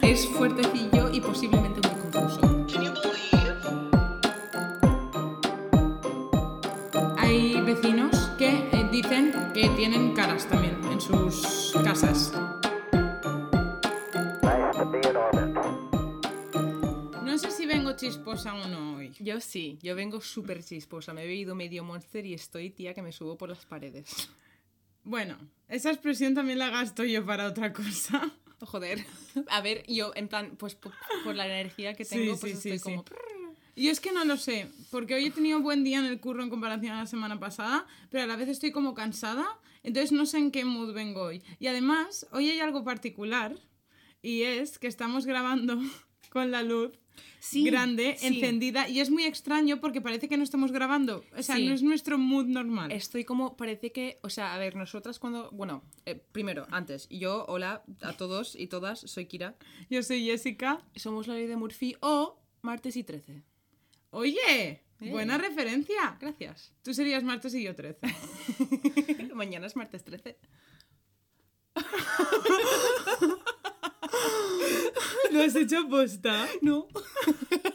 Es fuertecillo y posiblemente muy confuso. Hay vecinos que eh, dicen que tienen caras también en sus casas. No sé si vengo chisposa o no hoy. Yo sí, yo vengo súper chisposa. Me he bebido medio monster y estoy, tía, que me subo por las paredes. Bueno, esa expresión también la gasto yo para otra cosa. Joder. A ver, yo, en plan, pues por, por la energía que tengo, Sí, pues sí, estoy sí, como. Yo es que no lo sé, porque hoy he tenido un buen día en el curro en comparación a la semana pasada, pero a la vez estoy como cansada, entonces no sé en qué mood vengo hoy. Y además, hoy hay algo particular, y es que estamos grabando con la luz Sí, grande, sí. encendida, y es muy extraño porque parece que no estamos grabando, o sea, Sí. no es nuestro mood normal. Estoy como, parece que, o sea, a ver, nosotras cuando, bueno, eh, primero, antes, yo, hola a todos y todas, soy Kira, Yo soy Jessica. somos la ley de Murphy o martes y 13. Oye, buena referencia. Gracias. Tú serías martes y yo 13. Mañana es martes 13. ¿Lo has hecho posta? No.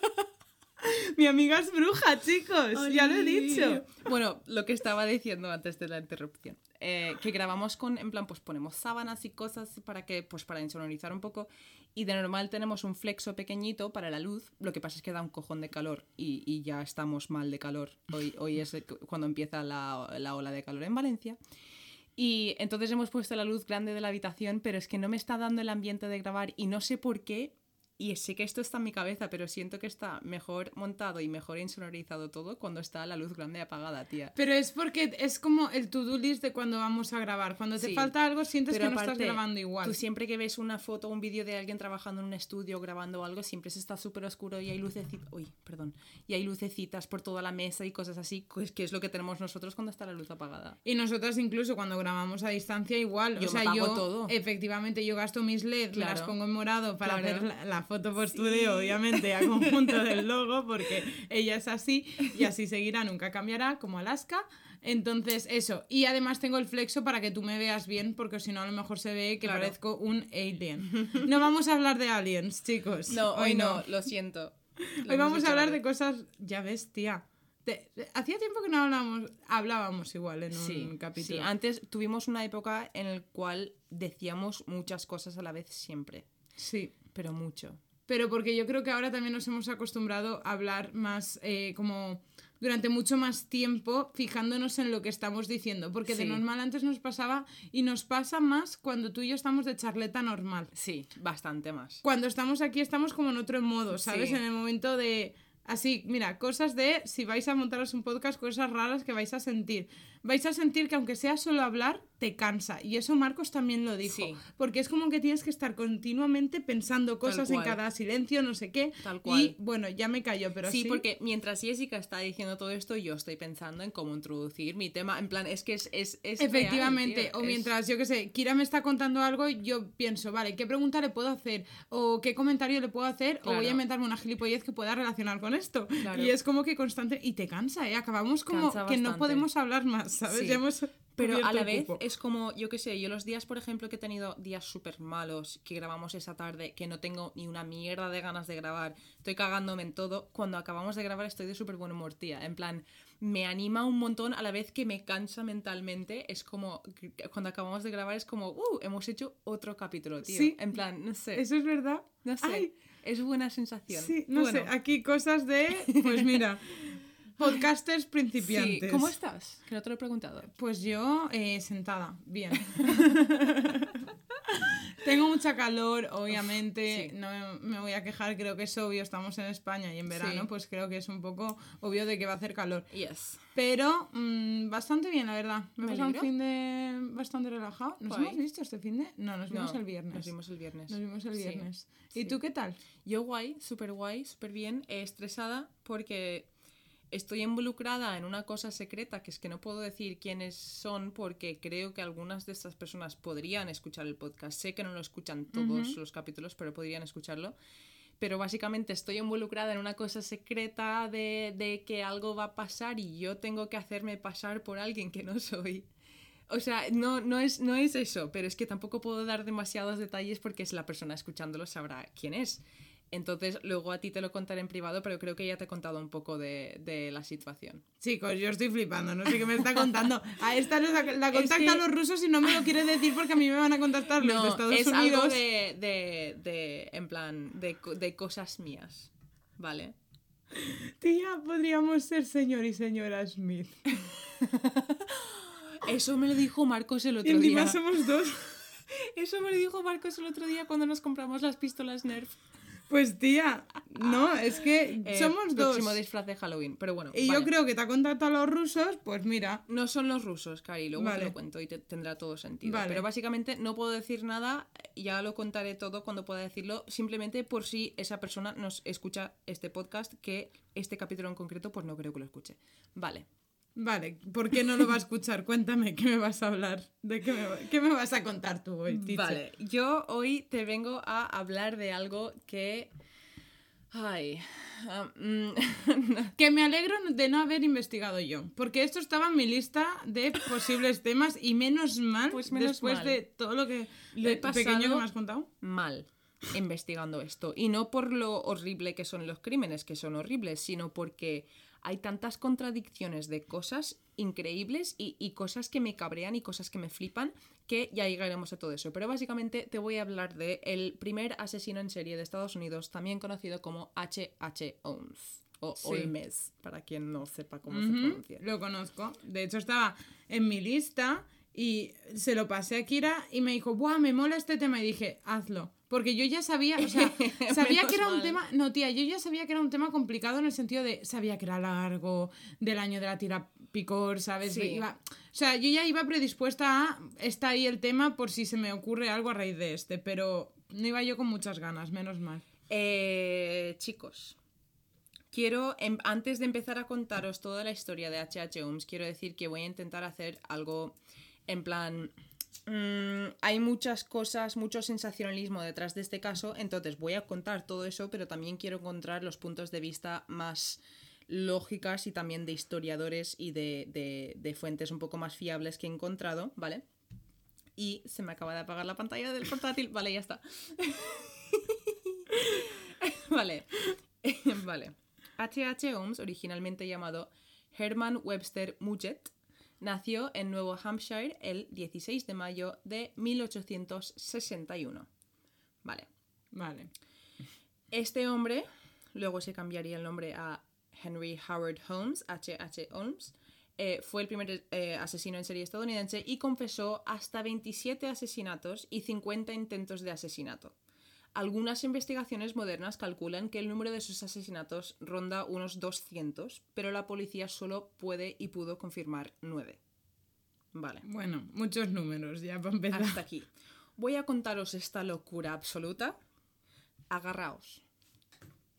Mi amiga es bruja, chicos. Ya lo he dicho. Bueno, lo que estaba diciendo antes de la interrupción. eh, que grabamos con, en plan, pues ponemos sábanas y cosas para que, pues para insonorizar un poco. Y de normal tenemos un flexo pequeñito para la luz. Lo que pasa es que da un cojón de calor y, y ya estamos mal de calor. Hoy, hoy es cuando empieza la, la ola de calor en Valencia. Y entonces hemos puesto la luz grande de la habitación, pero es que no me está dando el ambiente de grabar y no sé por qué. Y sé que esto está en mi cabeza, pero siento que está mejor montado y mejor insonorizado todo cuando está la luz grande apagada, tía. Pero es porque es como el to-do list de cuando vamos a grabar. Cuando te Sí. falta algo, sientes Pero que no estás grabando igual. Tú siempre que ves una foto o un vídeo de alguien trabajando en un estudio grabando algo, siempre se está súper oscuro y hay lucecitas. Uy, perdón. Y hay lucecitas por toda la mesa y cosas así, pues, que es lo que tenemos nosotros cuando está la luz apagada. Y nosotras incluso cuando grabamos a distancia igual. Yo o sea, me yo todo. efectivamente yo gasto mis LED, me las Claro. pongo en morado para Claro. hacer la, la foto por estudio, obviamente, a conjunto del logo, porque ella es así y así seguirá, nunca cambiará, como Alaska. Entonces, eso. Y además tengo el flexo para que tú me veas bien, porque si no, a lo mejor se ve que Claro. parezco un alien. No vamos a hablar de aliens, chicos. No, hoy no, lo siento. Lo Hoy vamos a hablar mal. de cosas, ya ves, tía. Te- hacía tiempo que no hablábamos, hablábamos igual en Sí, un capítulo. sí, antes tuvimos una época en la cual decíamos muchas cosas a la vez siempre, sí. Pero mucho. Pero porque yo creo que ahora también nos hemos acostumbrado a hablar más eh, como durante mucho más tiempo fijándonos en lo que estamos diciendo. Porque de normal antes nos pasaba y nos pasa más cuando tú y yo estamos de charleta normal. Sí, bastante más. Cuando estamos aquí estamos como en otro modo, ¿sabes? Sí. En el momento de... Así, mira, cosas de si vais a montaros un podcast, cosas raras que vais a sentir. Vais a sentir que aunque sea solo hablar, te cansa. Y eso Marcos también lo dijo. Sí. Porque es como que tienes que estar continuamente pensando cosas en cada silencio, no sé qué. Tal cual. Y bueno, ya me callo, pero sí. sí, porque mientras Jessica está diciendo todo esto, yo estoy pensando en cómo introducir mi tema. En plan, es que es. es, Efectivamente, o es- mientras, yo qué sé, Kira me está contando algo, yo pienso, vale, ¿qué pregunta le puedo hacer? ¿O qué comentario le puedo hacer? ¿O voy a inventarme una gilipollez que pueda relacionar con Claro. Y es como que constante, y te cansa, ¿eh? Acabamos como que no podemos hablar más, ¿sabes? Sí. Ya hemos Pero a la vez cupo. es como, yo qué sé, yo los días, por ejemplo, que he tenido días súper malos, que grabamos esa tarde, que no tengo ni una mierda de ganas de grabar, estoy cagándome en todo, cuando acabamos de grabar estoy de súper buen humor, tía. En plan, me anima un montón a la vez que me cansa mentalmente. Es como, cuando acabamos de grabar es como, uh, hemos hecho otro capítulo, tío. Sí. En plan, no sé. ¿Eso es verdad? No sé. Ay, es buena sensación. sí, no Bueno, sé, aquí cosas de, pues mira, podcasters sí. principiantes. ¿Cómo estás? Que no te lo he preguntado. Pues yo eh, sentada, bien. Tengo mucha calor, obviamente, Sí. no me, voy a quejar, creo que es obvio, estamos en España y en verano, Sí. pues creo que es un poco obvio de que va a hacer calor. Yes. Pero mm, bastante bien, la verdad. Me Me pasado un fin de bastante relajado. ¿Nos hemos visto este fin de? No, nos vimos No, el viernes. Nos vimos el viernes. Nos vimos el Sí. viernes. ¿Y tú qué tal? Yo guay, súper guay, súper bien, eh, estresada porque estoy involucrada en una cosa secreta que es que no puedo decir quiénes son porque creo que algunas de estas personas podrían escuchar el podcast. Sé que no lo escuchan todos los capítulos, pero podrían escucharlo. Pero básicamente estoy involucrada en una cosa secreta de, de que algo va a pasar y yo tengo que hacerme pasar por alguien que no soy. O sea, no, no, es, no es eso, pero es que tampoco puedo dar demasiados detalles porque es la persona escuchándolo sabrá quién es. Entonces, luego a ti te lo contaré en privado, pero creo que ya te he contado un poco de, de la situación. Chicos, yo estoy flipando, no sé qué me está contando. A esta la, la contactan que- los rusos y no me lo quiere decir porque a mí me van a contactar los de Estados es Unidos. algo de, de, de, en plan, de, co- de cosas mías, ¿vale? Tía, podríamos ser señor y señora Smith. Eso me lo dijo Marcos el Y otro encima día. somos dos. Eso me lo dijo Marcos el otro día cuando nos compramos las pistolas Nerf. Pues tía, no, es que Eh, somos dos. Próximo disfraz de Halloween, pero bueno. Y vale. yo creo que te ha contactado a los rusos, pues mira. No son los rusos, Cari, luego Vale. te lo cuento y te- tendrá todo sentido. Vale. Pero básicamente no puedo decir nada, ya lo contaré todo cuando pueda decirlo, simplemente por si esa persona nos escucha este podcast, que este capítulo en concreto pues no creo que lo escuche. Vale. Vale, ¿por qué no lo va a escuchar? Cuéntame, ¿qué me vas a hablar? ¿De qué me, va- qué me vas a contar tú hoy, teacher? Vale, yo hoy te vengo a hablar de algo que... Ay... ah, mm, Que me alegro de no haber investigado yo, porque esto estaba en mi lista de posibles temas y menos mal, Pues menos después mal. de todo lo que Lo he de pequeño que me has contado. mal investigando esto. Y no por lo horrible que son los crímenes, que son horribles, sino porque hay tantas contradicciones de cosas increíbles y, y cosas que me cabrean y cosas que me flipan, que ya llegaremos a todo eso. Pero básicamente te voy a hablar de el primer asesino en serie de Estados Unidos, también conocido como H.H. Holmes. O Sí. Holmes, para quien no sepa cómo se pronuncia. Lo conozco. De hecho, estaba en mi lista y se lo pasé a Kira y me dijo, ¡buah, me mola este tema! Y dije, hazlo. Porque yo ya sabía, o sea, sabía que era un tema. No, tía, yo ya sabía que era un tema complicado en el sentido de. Sabía que era largo, del año de la tira picor, ¿sabes? Sí. Iba- o sea, yo ya iba predispuesta a. Está ahí el tema por si se me ocurre algo a raíz de este, pero no iba yo con muchas ganas, menos mal. Eh, chicos, quiero, em- antes de empezar a contaros toda la historia de H.H. Holmes, quiero decir que voy a intentar hacer algo en plan... mm, hay muchas cosas, mucho sensacionalismo detrás de este caso, entonces voy a contar todo eso, pero también quiero encontrar los puntos de vista más lógicas y también de historiadores y de, de- fuentes un poco más fiables que he encontrado, ¿vale? Y se me acaba de apagar la pantalla del portátil, vale, ya está. Vale. vale. H.H. Holmes, originalmente llamado Herman Webster Mudgett, nació en Nuevo Hampshire el 16 de mayo de 1861. Vale. Vale. Este hombre, luego se cambiaría el nombre a Henry Howard Holmes, H.H. Holmes, eh, fue el primer eh, asesino en serie estadounidense y confesó hasta 27 asesinatos y 50 intentos de asesinato. Algunas investigaciones modernas calculan que el número de sus asesinatos ronda unos 200, pero la policía solo puede y pudo confirmar 9. Vale. Bueno, muchos números ya para empezar. Hasta aquí. Voy a contaros esta locura absoluta. Agarraos.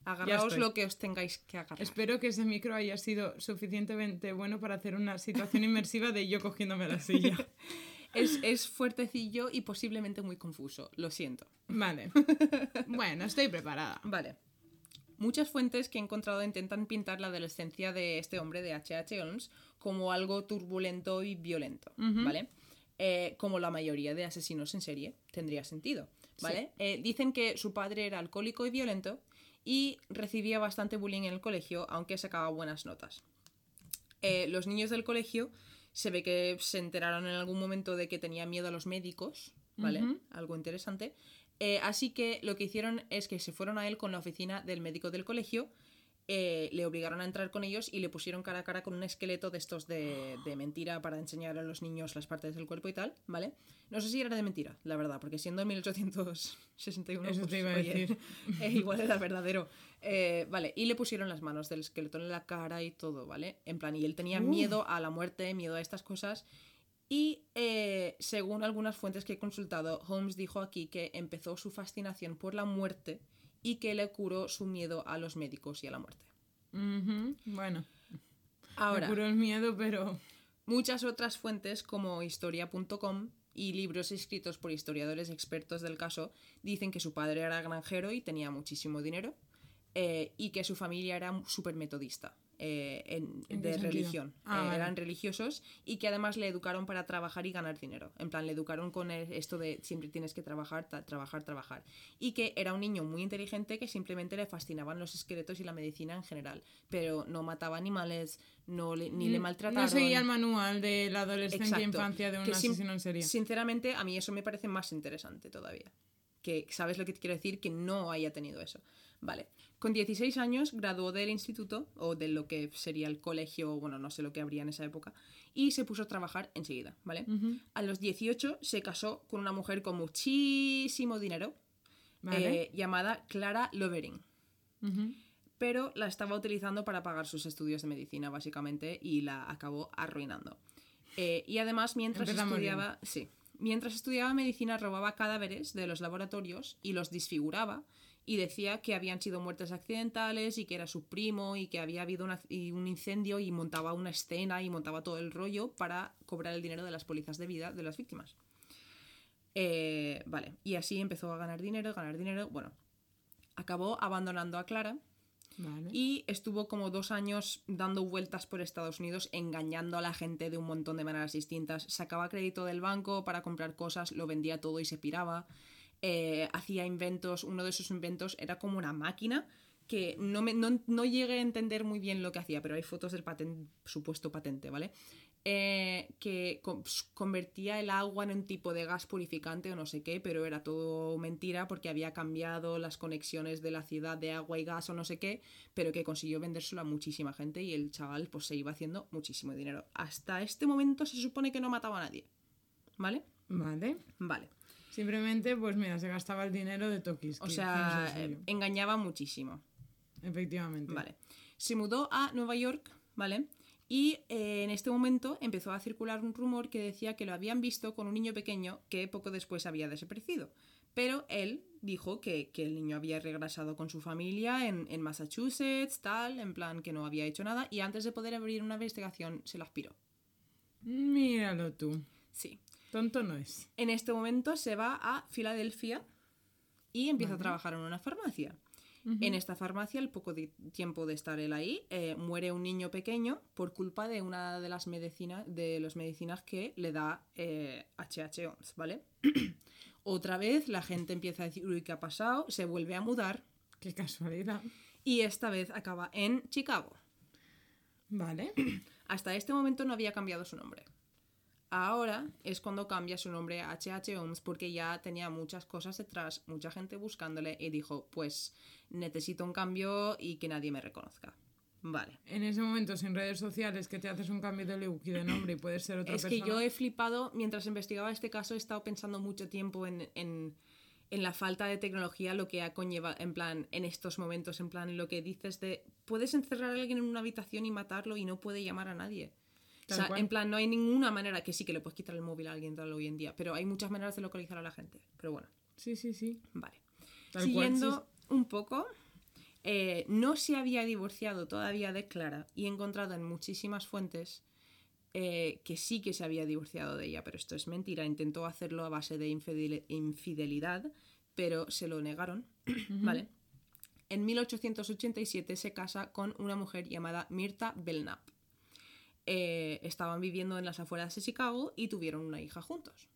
Agarraos lo que os tengáis que agarrar. Espero que ese micro haya sido suficientemente bueno para hacer una situación inmersiva de yo cogiéndome la silla. Es, es fuertecillo y posiblemente muy confuso. Lo siento. Vale. Bueno, estoy preparada. Vale. Muchas fuentes que he encontrado intentan pintar la adolescencia de este hombre, de H.H. Holmes, como algo turbulento y violento, ¿vale? Eh, como la mayoría de asesinos en serie, tendría sentido, ¿vale? Eh, dicen que su padre era alcohólico y violento y recibía bastante bullying en el colegio, aunque sacaba buenas notas. Eh, los niños del colegio se ve que se enteraron en algún momento de que tenía miedo a los médicos, ¿vale? Algo interesante. Eh, así que lo que hicieron es que se fueron a él con la oficina del médico del colegio, eh, le obligaron a entrar con ellos y le pusieron cara a cara con un esqueleto de estos de, de mentira para enseñar a los niños las partes del cuerpo y tal, ¿vale? No sé si era de mentira, la verdad, porque siendo en 1861, Eso pues, te iba a oye, decir. eh, igual era verdadero. Eh, vale, y le pusieron las manos del esqueleto en la cara y todo, ¿vale? En plan, y él tenía miedo a la muerte, miedo a estas cosas. Y eh, según algunas fuentes que he consultado, Holmes dijo aquí que empezó su fascinación por la muerte y que le curó su miedo a los médicos y a la muerte. Bueno, Ahora, me curó el miedo, pero... muchas otras fuentes como historia.com y libros escritos por historiadores expertos del caso dicen que su padre era granjero y tenía muchísimo dinero eh, y que su familia era súper metodista. Eh, en- ¿En de religión. Ah, Eh, vale. Eran religiosos y que además le educaron para trabajar y ganar dinero. En plan, le educaron con esto de siempre tienes que trabajar, ta- trabajar, trabajar. Y que era un niño muy inteligente que simplemente le fascinaban los esqueletos y la medicina en general. Pero no mataba animales, no le- ni le maltrataron. No seguía el manual de la adolescencia e Exacto. infancia de un asesino en serie. Sinceramente, a mí eso me parece más interesante todavía. Que sabes lo que te quiero decir, que no haya tenido eso. Vale. Con 16 años graduó del instituto, o de lo que sería el colegio, bueno, no sé lo que habría en esa época, y se puso a trabajar enseguida, ¿vale? A los 18 se casó con una mujer con muchísimo dinero, Vale. eh, llamada Clara Lovering pero la estaba utilizando para pagar sus estudios de medicina, básicamente, y la acabó arruinando. Eh, y además, mientras Empezamos bien. estudiaba, sí, mientras estudiaba medicina, robaba cadáveres de los laboratorios y los disfiguraba y decía que habían sido muertes accidentales y que era su primo y que había habido una- y un incendio y montaba una escena y montaba todo el rollo para cobrar el dinero de las pólizas de vida de las víctimas. Eh, vale, y así empezó a ganar dinero, ganar dinero. Bueno, acabó abandonando a Clara Vale. y estuvo como dos años dando vueltas por Estados Unidos, engañando a la gente de un montón de maneras distintas. Sacaba crédito del banco para comprar cosas, lo vendía todo y se piraba. Eh, hacía inventos, uno de sus inventos era como una máquina que no, me, no, no llegué a entender muy bien lo que hacía, pero hay fotos del supuesto patente, ¿vale? Eh, que con- convertía el agua en un tipo de gas purificante o no sé qué, pero era todo mentira porque había cambiado las conexiones de la ciudad de agua y gas o no sé qué, pero que consiguió vendérselo a muchísima gente y el chaval pues se iba haciendo muchísimo dinero. Hasta este momento se supone que no mataba a nadie, ¿vale? Vale. Vale. Simplemente, pues mira, se gastaba el dinero de Tokis. O sea, eh, engañaba muchísimo. efectivamente. Vale. Se mudó a Nueva York, ¿vale? Y eh, en este momento empezó a circular un rumor que decía que lo habían visto con un niño pequeño que poco después había desaparecido. Pero él dijo que, que el niño había regresado con su familia en, en Massachusetts, tal, en plan que no había hecho nada, y antes de poder abrir una investigación se lo aspiró. Míralo tú. Sí. Tonto no es. En este momento se va a Filadelfia y empieza a trabajar en una farmacia. En esta farmacia, al poco de tiempo de estar él ahí, eh, muere un niño pequeño por culpa de una de las medicinas, de las medicinas que le da eh, HH11, ¿vale? Otra vez la gente empieza a decir, uy, ¿qué ha pasado? Se vuelve a mudar Qué casualidad. y esta vez acaba en Chicago. Vale. Hasta este momento no había cambiado su nombre. Ahora es cuando cambia su nombre a HH Holmes porque ya tenía muchas cosas detrás, mucha gente buscándole y dijo, pues necesito un cambio y que nadie me reconozca. Vale. En ese momento, sin redes sociales, que te haces un cambio de look y de nombre y puedes ser otra Es persona. que yo he flipado, mientras investigaba este caso, he estado pensando mucho tiempo en, en- en la falta de tecnología, lo que ha conlleva, en plan, en estos momentos, en plan, lo que dices de, puedes encerrar a alguien en una habitación y matarlo y no puede llamar a nadie. Tal o sea, cual. en plan, no hay ninguna manera, que sí que le puedes quitar el móvil a alguien tal hoy en día, pero hay muchas maneras de localizar a la gente. Pero bueno, Sí, sí, sí. vale. Tal cual, Siguiendo un poco, eh, no se había divorciado todavía de Clara y he encontrado en muchísimas fuentes eh, que sí que se había divorciado de ella, pero esto es mentira. Intentó hacerlo a base de infidel- infidelidad, pero se lo negaron. ¿Vale? En 1887 se casa con una mujer llamada Mirta Belknap. Eh, estaban viviendo en las afueras de Chicago y tuvieron una hija juntos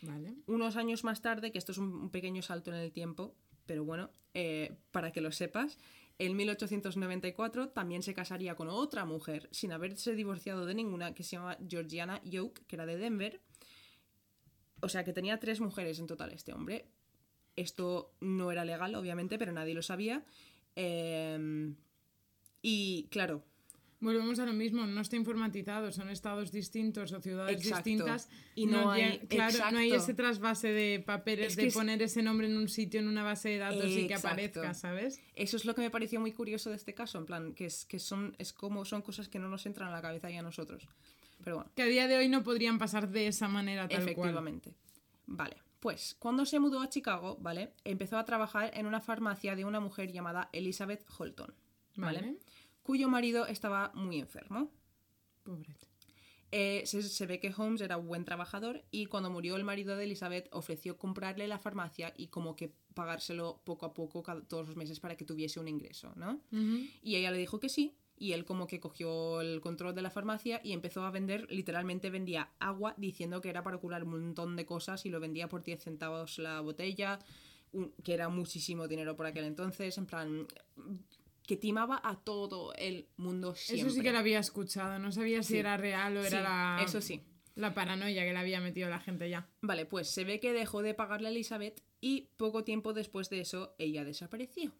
Vale. unos años más tarde, que esto es un pequeño salto en el tiempo, pero bueno, eh, para que lo sepas, en 1894 también se casaría con otra mujer, sin haberse divorciado de ninguna, que se llama Georgiana Yoke, que era de Denver. O sea que tenía tres mujeres en total este hombre. Esto no era legal, obviamente, pero nadie lo sabía. Eh, y claro, Volvemos a lo mismo, no está informatizado, son estados distintos o ciudades Exacto. distintas. Y no hay- claro, no hay ese trasvase de papeles Es que de poner ese nombre en un sitio, en una base de datos y que aparezca, ¿sabes? Eso es lo que me pareció muy curioso de este caso, en plan, que es que son, es como son cosas que no nos entran a la cabeza y a nosotros. Pero bueno, Que a día de hoy no podrían pasar de esa manera tal cual. efectivamente. Vale, pues cuando se mudó a Chicago, ¿vale? Empezó a trabajar en una farmacia de una mujer llamada Elizabeth Holton, ¿vale? Vale. Cuyo marido estaba muy enfermo. Pobrete. Eh, se, se ve que Holmes era un buen trabajador y cuando murió el marido de Elizabeth ofreció comprarle la farmacia y como que pagárselo poco a poco cada- todos los meses para que tuviese un ingreso, ¿no? Y ella le dijo que sí y él como que cogió el control de la farmacia y empezó a vender, literalmente vendía agua diciendo que era para curar un montón de cosas y lo vendía por 10 centavos la botella, un- que era muchísimo dinero por aquel entonces, en plan que timaba a todo el mundo siempre. Eso sí que lo había escuchado. No sabía si Sí. era real o Sí, era la, eso sí. la paranoia que le había metido la gente ya. Vale, pues se ve que dejó de pagarle a Elizabeth y poco tiempo después de eso ella desapareció.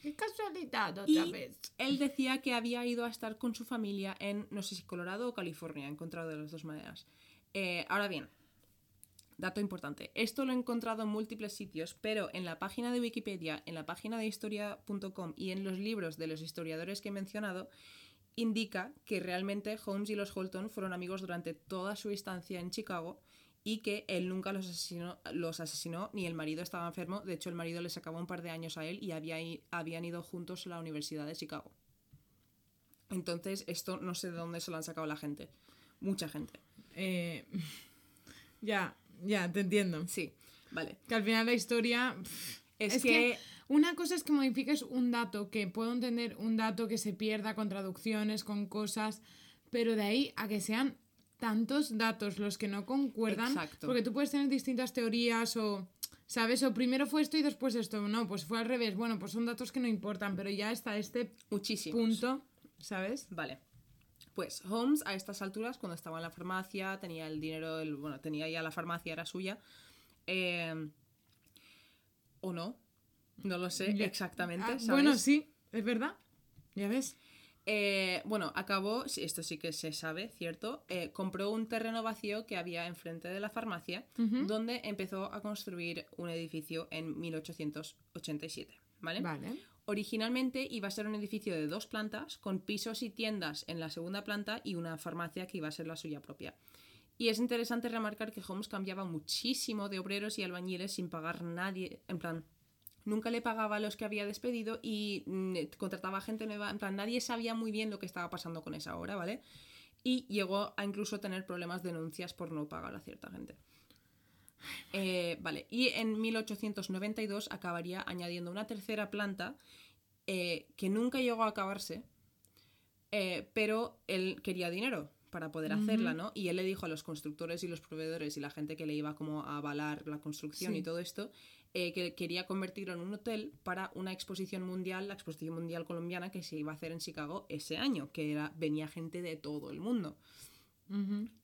Qué casualidad otra Y vez. él decía que había ido a estar con su familia en, no sé si Colorado o California, encontrado de las dos maneras. Eh, ahora bien, dato importante, esto lo he encontrado en múltiples sitios, pero en la página de Wikipedia, en la página de historia.com y en los libros de los historiadores que he mencionado, indica que realmente Holmes y los Holton fueron amigos durante toda su estancia en Chicago y que él nunca los asesinó, ni el marido estaba enfermo. De hecho, el marido le sacaba un par de años a él y había habían ido juntos a la Universidad de Chicago. Entonces, esto no sé de dónde se lo han sacado la gente. Mucha gente. Eh, ya, ya, te entiendo. Sí, vale. Que al final la historia... pff, Es, Es que, que una cosa es que modifiques un dato, que puedo entender un dato que se pierda con traducciones, con cosas, pero de ahí a que sean tantos datos los que no concuerdan, Exacto. porque tú puedes tener distintas teorías o, ¿sabes? O primero fue esto y después esto, no, pues fue al revés, bueno, pues son datos que no importan, pero ya está este muchísimos. punto, ¿sabes? Vale. Pues Holmes a estas alturas, cuando estaba en la farmacia, tenía el dinero, el, bueno, tenía ya la farmacia, era suya. eh, ¿O no? No lo sé Ya. exactamente. Ah, ¿sabes? bueno, sí, es verdad, ya ves. Eh, bueno, acabó, esto sí que se sabe, ¿cierto? Eh, compró un terreno vacío que había enfrente de la farmacia, donde empezó a construir un edificio en 1887, ¿vale? Vale. Originalmente iba a ser un edificio de dos plantas, con pisos y tiendas en la segunda planta y una farmacia que iba a ser la suya propia. Y es interesante remarcar que Holmes cambiaba muchísimo de obreros y albañiles sin pagar nadie, en plan, nunca le pagaba a los que había despedido y mm, contrataba gente nueva, en plan, nadie sabía muy bien lo que estaba pasando con esa obra, ¿vale? Y llegó a incluso tener problemas, denuncias por no pagar a cierta gente. Eh, vale, y en 1892 acabaría añadiendo una tercera planta eh, que nunca llegó a acabarse, eh, pero él quería dinero para poder hacerla, ¿no? Y él le dijo a los constructores y los proveedores y la gente que le iba como a avalar la construcción Sí. y todo esto, eh, que quería convertirlo en un hotel para una exposición mundial, la exposición mundial colombiana que se iba a hacer en Chicago ese año, que era, venía gente de todo el mundo.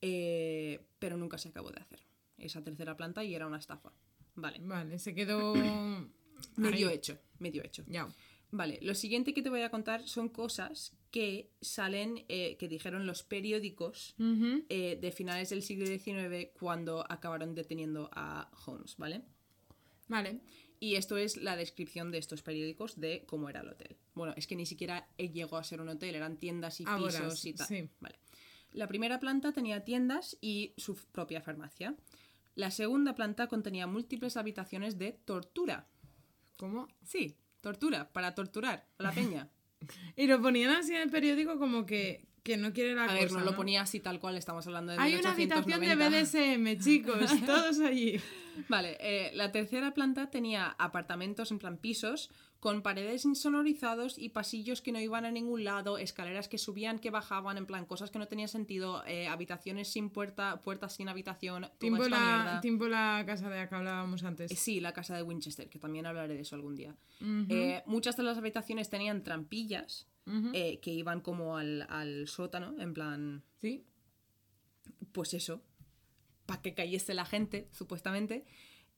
Eh, pero nunca se acabó de hacer esa tercera planta y era una estafa. Vale, Vale, se quedó... medio hecho, medio hecho. Ya. Vale, lo siguiente que te voy a contar son cosas que salen, eh, que dijeron los periódicos eh, de finales del siglo XIX cuando acabaron deteniendo a Holmes, ¿vale? Vale. Y esto es la descripción de estos periódicos de cómo era el hotel. Bueno, es que ni siquiera llegó a ser un hotel, eran tiendas y pisos y tal. sí. Vale. La primera planta tenía tiendas y su propia farmacia. La segunda planta contenía múltiples habitaciones de tortura. ¿Cómo? Sí, tortura, para torturar a la peña. Y lo ponían así en el periódico como que, que no quiere la A cosa, ver, no lo ponía así tal cual, estamos hablando de Hay una habitación de 1890. BDSM, chicos, todos allí. Vale, eh, la tercera planta tenía apartamentos en plan pisos con paredes insonorizados y pasillos que no iban a ningún lado, escaleras que subían, que bajaban, en plan cosas que no tenían sentido, eh, habitaciones sin puerta, puertas sin habitación, Tiempo la, tiempo la casa de la que hablábamos antes. Eh, Sí, la casa de Winchester, que también hablaré de eso algún día. Eh, muchas de las habitaciones tenían trampillas que iban como al, al sótano, en plan, Sí. pues eso, para que cayese la gente, supuestamente.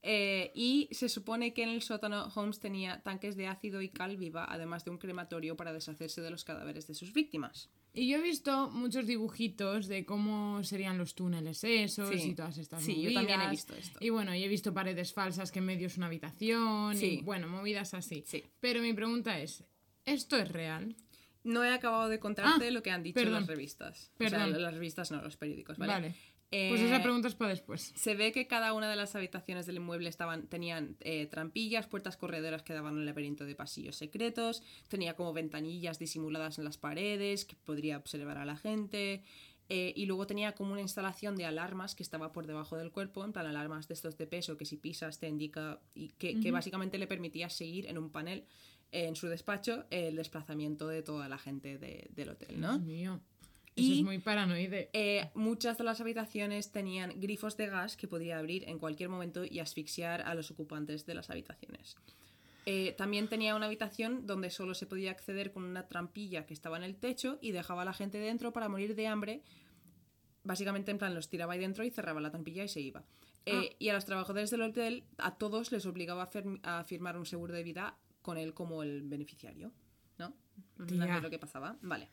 Eh, y se supone que en el sótano Holmes tenía tanques de ácido y cal viva, además de un crematorio para deshacerse de los cadáveres de sus víctimas. Y yo he visto muchos dibujitos de cómo serían los túneles esos Sí. y todas estas Sí, yo movidas. también he visto esto. Y bueno, y he visto paredes falsas que en medio es una habitación Sí. y bueno, movidas así. Sí. Pero mi pregunta es, ¿esto es real? No he acabado de contarte Ah, lo que han dicho perdón. las revistas. O Perdón. sea, las revistas no, los periódicos, ¿vale? Vale. Eh, Pues esa pregunta es para después. Se ve que cada una de las habitaciones del inmueble estaban, tenían eh, trampillas, puertas correderas que daban un laberinto de pasillos secretos, tenía como ventanillas disimuladas en las paredes que podría observar a la gente. eh, y luego tenía como una instalación de alarmas que estaba por debajo del cuerpo, en plan alarmas de estos de peso que si pisas te indica y que, que básicamente le permitía seguir en un panel eh, en su despacho el desplazamiento de toda la gente de- del hotel, ¿no? Dios mío. Eso Y- es muy paranoide. Eh, muchas de las habitaciones tenían grifos de gas que podía abrir en cualquier momento y asfixiar a los ocupantes de las habitaciones. Eh, también tenía una habitación donde solo se podía acceder con una trampilla que estaba en el techo y dejaba a la gente dentro para morir de hambre. Básicamente, en plan, los tiraba ahí dentro y cerraba la trampilla y se iba. Eh, Y a los trabajadores del hotel, a todos les obligaba a, firm- a firmar un seguro de vida con él como el beneficiario. ¿No? Tía. Es lo que pasaba. Vale.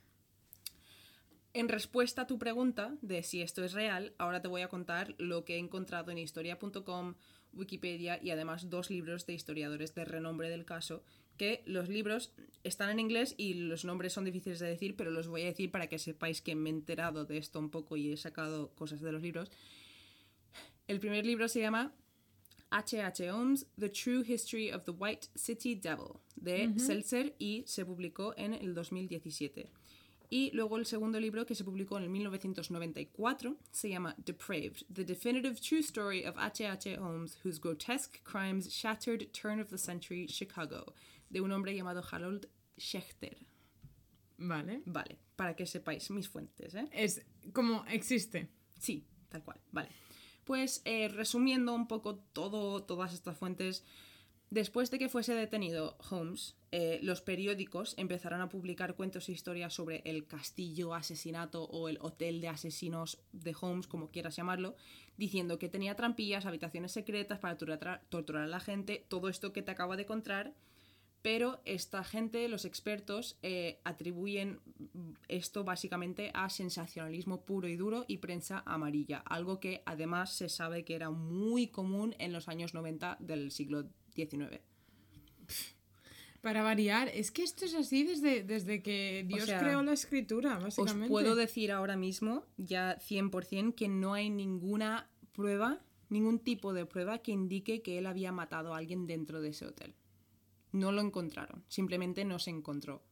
En respuesta a tu pregunta de si esto es real, ahora te voy a contar lo que he encontrado en historia.com, Wikipedia y además dos libros de historiadores de renombre del caso, que los libros están en inglés y los nombres son difíciles de decir, pero los voy a decir para que sepáis que me he enterado de esto un poco y he sacado cosas de los libros. El primer libro se llama H.H. Holmes, The True History of the White City Devil, de Seltzer y se publicó en el 2017. Y luego el segundo libro que se publicó en el 1994 se llama Depraved, The Definitive True Story of H.H. Holmes, whose grotesque crimes shattered turn of the century Chicago, de un hombre llamado Harold Schechter. Vale. Vale, para que sepáis mis fuentes, ¿eh? Es como existe. Sí, tal cual, vale. Pues eh, resumiendo un poco todo, todas estas fuentes, después de que fuese detenido Holmes, eh, los periódicos empezaron a publicar cuentos e historias sobre el castillo asesinato o el hotel de asesinos de Holmes, como quieras llamarlo, diciendo que tenía trampillas, habitaciones secretas para torturar, a la gente, todo esto que te acabo de contar. Pero esta gente, los expertos, eh, atribuyen esto básicamente a sensacionalismo puro y duro y prensa amarilla, algo que además se sabe que era muy común en los años 90 del siglo XIX. Para variar, es que esto es así desde, desde que Dios sea, creó la escritura, Os básicamente. puedo decir ahora mismo, ya 100%, que no hay ninguna prueba, ningún tipo de prueba que indique que él había matado a alguien dentro de ese hotel. No lo encontraron, simplemente no se encontró.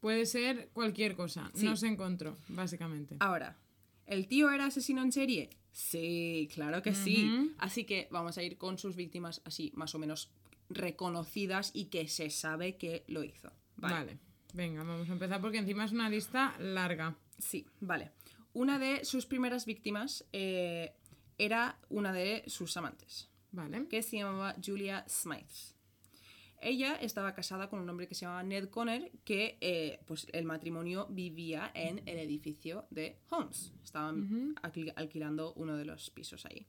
Puede ser cualquier cosa. Sí. No se encontró, básicamente. Ahora, ¿el tío era asesino en serie? Sí, claro que sí. Así que vamos a ir con sus víctimas así, más o menos reconocidas y que se sabe que lo hizo. Vale. Vale. Venga, vamos a empezar porque encima es una lista larga. Sí, vale. Una de sus primeras víctimas eh, era una de sus amantes, Vale. que se llamaba Julia Smythe. Ella estaba casada con un hombre que se llamaba Ned Conner, que eh, pues el matrimonio vivía en el edificio de Holmes. Estaban alquil- alquilando uno de los pisos ahí.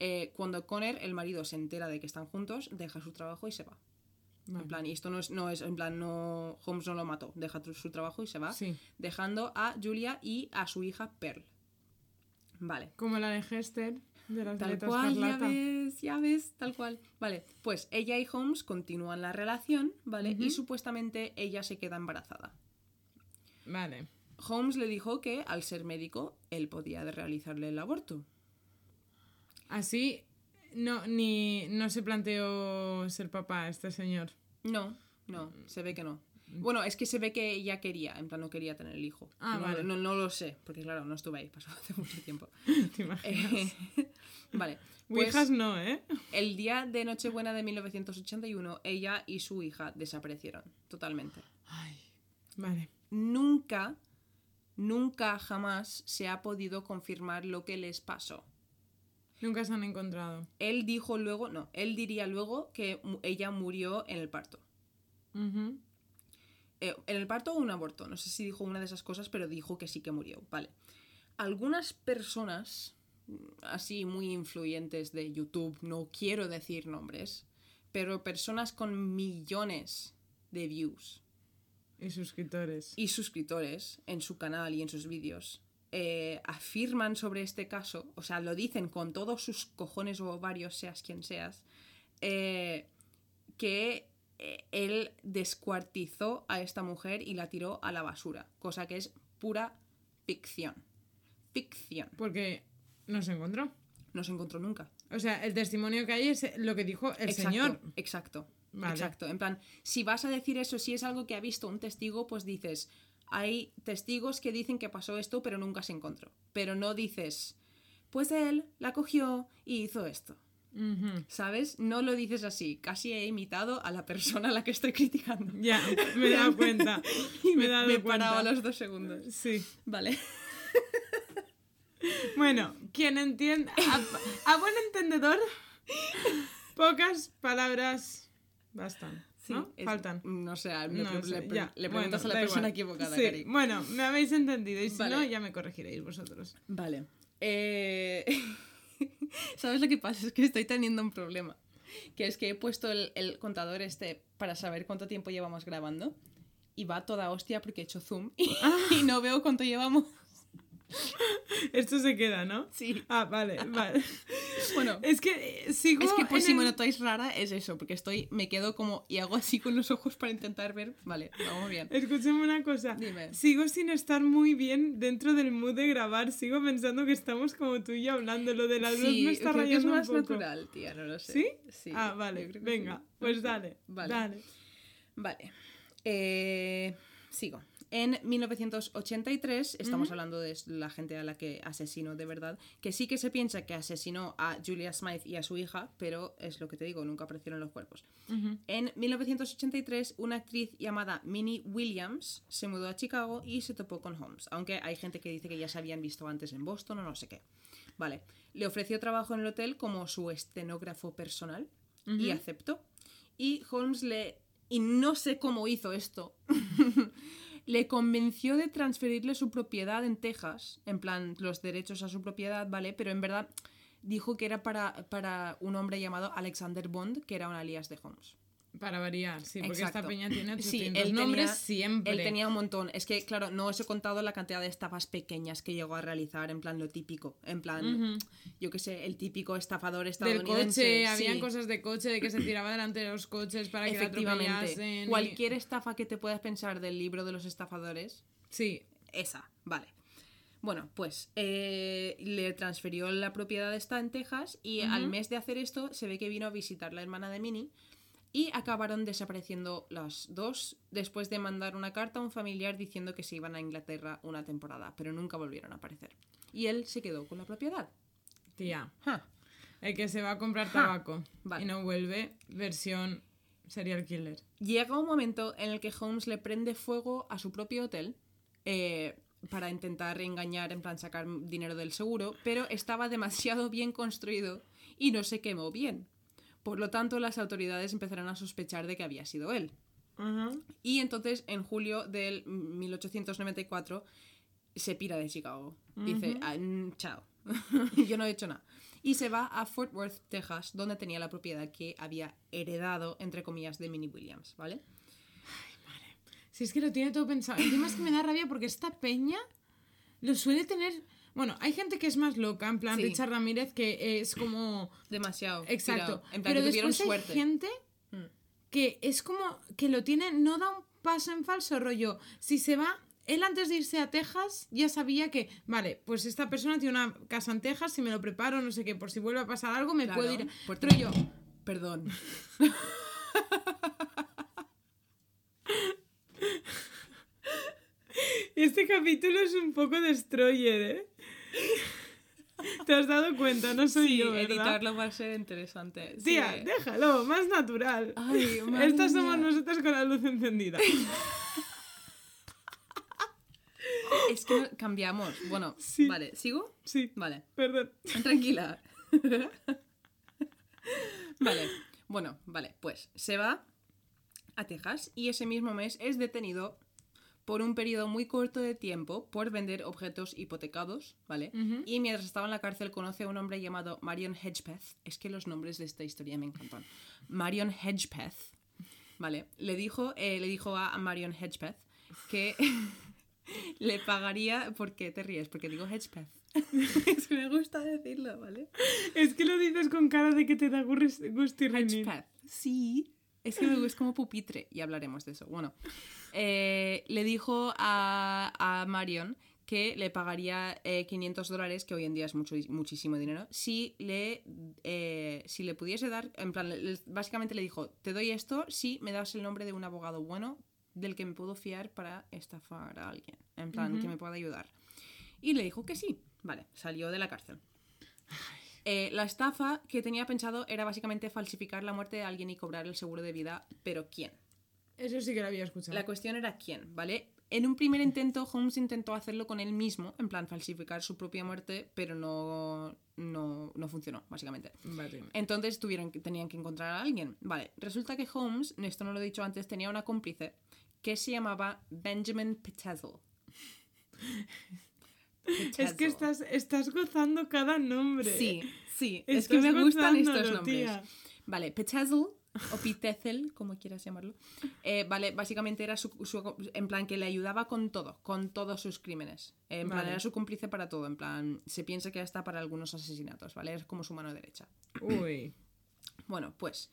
Eh, cuando Conner, el marido, se entera de que están juntos, deja su trabajo y se va. Vale. En plan, y esto no es, no es, en plan, no, Holmes no lo mató, deja su trabajo y se va, Sí. dejando a Julia y a su hija Pearl. Vale. Como la de Hester, de las Tal cual, ya ves, ya ves, tal cual. Vale, pues ella y Holmes continúan la relación, ¿vale? Y supuestamente ella se queda embarazada. Vale. Holmes le dijo que, al ser médico, él podía realizarle el aborto. Así no, ni, no se planteó ser papá este señor. No, no, se ve que no. Bueno, es que se ve que ella quería, en plan no quería tener el hijo. Ah, no, vale. no, no lo sé, porque claro, no estuve ahí, pasó hace mucho tiempo. ¿Te imaginas? Eh, vale. Pues, no, ¿eh? el día de Nochebuena de 1981, ella y su hija desaparecieron totalmente. Ay. Vale. Nunca, nunca jamás se ha podido confirmar lo que les pasó. Nunca se han encontrado. Él dijo luego, no, él diría luego que ella murió en el parto. Eh, en el parto o un aborto, no sé si dijo una de esas cosas, pero dijo que sí que murió, vale. Algunas personas, mm, así muy influyentes de YouTube, no quiero decir nombres, pero personas con millones de views Y suscriptores. y suscriptores en su canal y en sus vídeos eh, afirman sobre este caso, o sea, lo dicen con todos sus cojones o ovarios, seas quien seas, eh, que él descuartizó a esta mujer y la tiró a la basura, cosa que es pura ficción. Ficción. Porque no se encontró. No se encontró nunca. O sea, el testimonio que hay es lo que dijo el exacto, señor. Exacto. Vale. Exacto. En plan, si vas a decir eso, si es algo que ha visto un testigo, pues dices, hay testigos que dicen que pasó esto, pero nunca se encontró. Pero no dices, pues él la cogió y hizo esto. ¿Sabes? No lo dices así. Casi he imitado a la persona a la que estoy criticando. Ya, me he dado cuenta. Y me he dado me cuenta. los dos segundos. Sí. Vale. Bueno, quien entiende. A, a buen entendedor, pocas palabras bastan. ¿no? Faltan. No sé, No le- sé, le- ya. le Bueno, preguntas a la persona igual. equivocada, Sí, Cari. Bueno, me habéis entendido y si Vale. no, ya me corregiréis vosotros. Vale. Eh, ¿Sabes lo que pasa? Es que estoy teniendo un problema. Que es que he puesto el, contador este para saber cuánto tiempo llevamos grabando. Y va toda hostia porque he hecho zoom y no veo cuánto llevamos. Esto se queda, ¿no? Sí. Ah, vale, vale. Bueno, Es que eh, sigo. es que pues si me el- notáis rara es eso, porque estoy, me quedo como y hago así con los ojos para intentar ver. Vale, vamos bien. Escúchame una cosa. Dime. Sigo sin estar muy bien dentro del mood de grabar. Sigo pensando que estamos como tú y yo hablando. Lo de la luz Sí, me está creo que es rayando más un poco. natural, tía, no lo sé. ¿Sí? Sí. Ah, vale. Venga, sí. pues dale. Vale. Dale. Vale. Eh, sigo. En 1983, estamos hablando de la gente a la que asesinó de verdad, que sí que se piensa que asesinó a Julia Smythe y a su hija, pero es lo que te digo, nunca aparecieron los cuerpos. Ujú. En 1983, una actriz llamada Minnie Williams se mudó a Chicago y se topó con Holmes, aunque hay gente que dice que ya se habían visto antes en Boston o no sé qué. Vale, le ofreció trabajo en el hotel como su estenógrafo personal y aceptó. Y Holmes le... Y no sé cómo hizo esto. le convenció de transferirle su propiedad en Texas, en plan los derechos a su propiedad, ¿vale? Pero en verdad dijo que era para, para un hombre llamado Alexander Bond, que era un alias de Holmes. Para variar, sí, porque Exacto. esta peña tiene 800 Sí, él nombres tenía- siempre. Él tenía un montón. Es que, claro, no os he contado la cantidad de estafas pequeñas que llegó a realizar, en plan lo típico. En plan, yo qué sé, el típico estafador Del estadounidense. coche, habían sí. cosas de coche, de que se tiraba delante de los coches para que Efectivamente. y- Cualquier estafa que te puedas pensar del libro de los estafadores, Sí, esa, vale. Bueno, pues eh, le transfirió la propiedad esta en Texas y al mes de hacer esto se ve que vino a visitar la hermana de Minnie y acabaron desapareciendo las dos después de mandar una carta a un familiar diciendo que se iban a Inglaterra una temporada, pero nunca volvieron a aparecer. Y él se quedó con la propiedad. tía. Ja. El que se va a comprar tabaco Vale. y no vuelve, versión serial killer. Llega un momento en el que Holmes le prende fuego a su propio hotel eh, para intentar engañar, en plan sacar dinero del seguro, pero estaba demasiado bien construido y no se quemó bien. Por lo tanto, las autoridades empezaron a sospechar de que había sido él. Y entonces, en julio del 1894, se pira de Chicago. Dice, "Ah, mm, chao, yo no he hecho nada. Y se va a Fort Worth, Texas, donde tenía la propiedad que había heredado, entre comillas, de Minnie Williams, ¿vale? Si es que lo tiene todo pensado. Encima es que me da rabia porque esta peña lo suele tener. Bueno, hay gente que es más loca, en plan Sí. Richard Ramírez, que es como. Demasiado. Exacto. tirado. En plan, Pero que tuvieron después suerte. hay gente Mm. que es como que lo tiene, no da un paso en falso rollo. Si se va, él antes de irse a Texas ya sabía que, vale, pues esta persona tiene una casa en Texas, si me lo preparo, no sé qué, por si vuelve a pasar algo, me Claro, puedo ir. por Rollo, Perdón. este capítulo es un poco destroyer, ¿eh? ¿Te has dado cuenta? No soy Sí, yo, ¿verdad? editarlo va a ser interesante. Sí. Tía, déjalo, más natural. Ay, Estas somos nosotras con la luz encendida. Es que cambiamos. Bueno, Sí. vale, ¿sigo? Sí, Vale. perdón. Tranquila. vale. Bueno, vale, pues se va a Texas y ese mismo mes es detenido por un periodo muy corto de tiempo por vender objetos hipotecados, ¿vale? Ujú. Y mientras estaba en la cárcel conoce a un hombre llamado Marion Hedgepeth. Es que los nombres de esta historia me encantan. Marion Hedgepeth, ¿vale? Le dijo, eh, le dijo a Marion Hedgepeth que le pagaría... ¿Por qué te ríes? Porque digo Hedgepeth. es que me gusta decirlo, ¿vale? Es que lo dices con cara de que te da reñir. Hedgepeth. Sí. Es que me gusta como pupitre y hablaremos de eso. Bueno, eh, le dijo a, a Marion que le pagaría eh, 500 dólares, que hoy en día es mucho, muchísimo dinero, si le, eh, si le pudiese dar, en plan, básicamente le dijo, te doy esto si me das el nombre de un abogado bueno del que me puedo fiar para estafar a alguien. En plan, que me pueda ayudar. Y le dijo que sí. Vale, salió de la cárcel. Eh, la estafa que tenía pensado era básicamente falsificar la muerte de alguien y cobrar el seguro de vida, pero ¿quién? Eso sí que lo había escuchado. La cuestión era quién, ¿vale? En un primer intento, Holmes intentó hacerlo con él mismo, en plan falsificar su propia muerte, pero no, no, no funcionó, básicamente. Vale. Entonces tuvieron, que- tenían que encontrar a alguien. Vale, resulta que Holmes, esto no lo he dicho antes, tenía una cómplice que se llamaba Benjamin Petazel. Es que estás, estás gozando cada nombre. Sí, sí, es que me gustan estos nombres. tía. Vale, Petazel o Pitezel, como quieras llamarlo. eh, vale, básicamente era su, su- en plan que le ayudaba con todo, con todos sus crímenes. En plan, Vale. era su cómplice para todo. En plan, se piensa que hasta para algunos asesinatos, ¿vale? Es como su mano derecha. Uy. Bueno, pues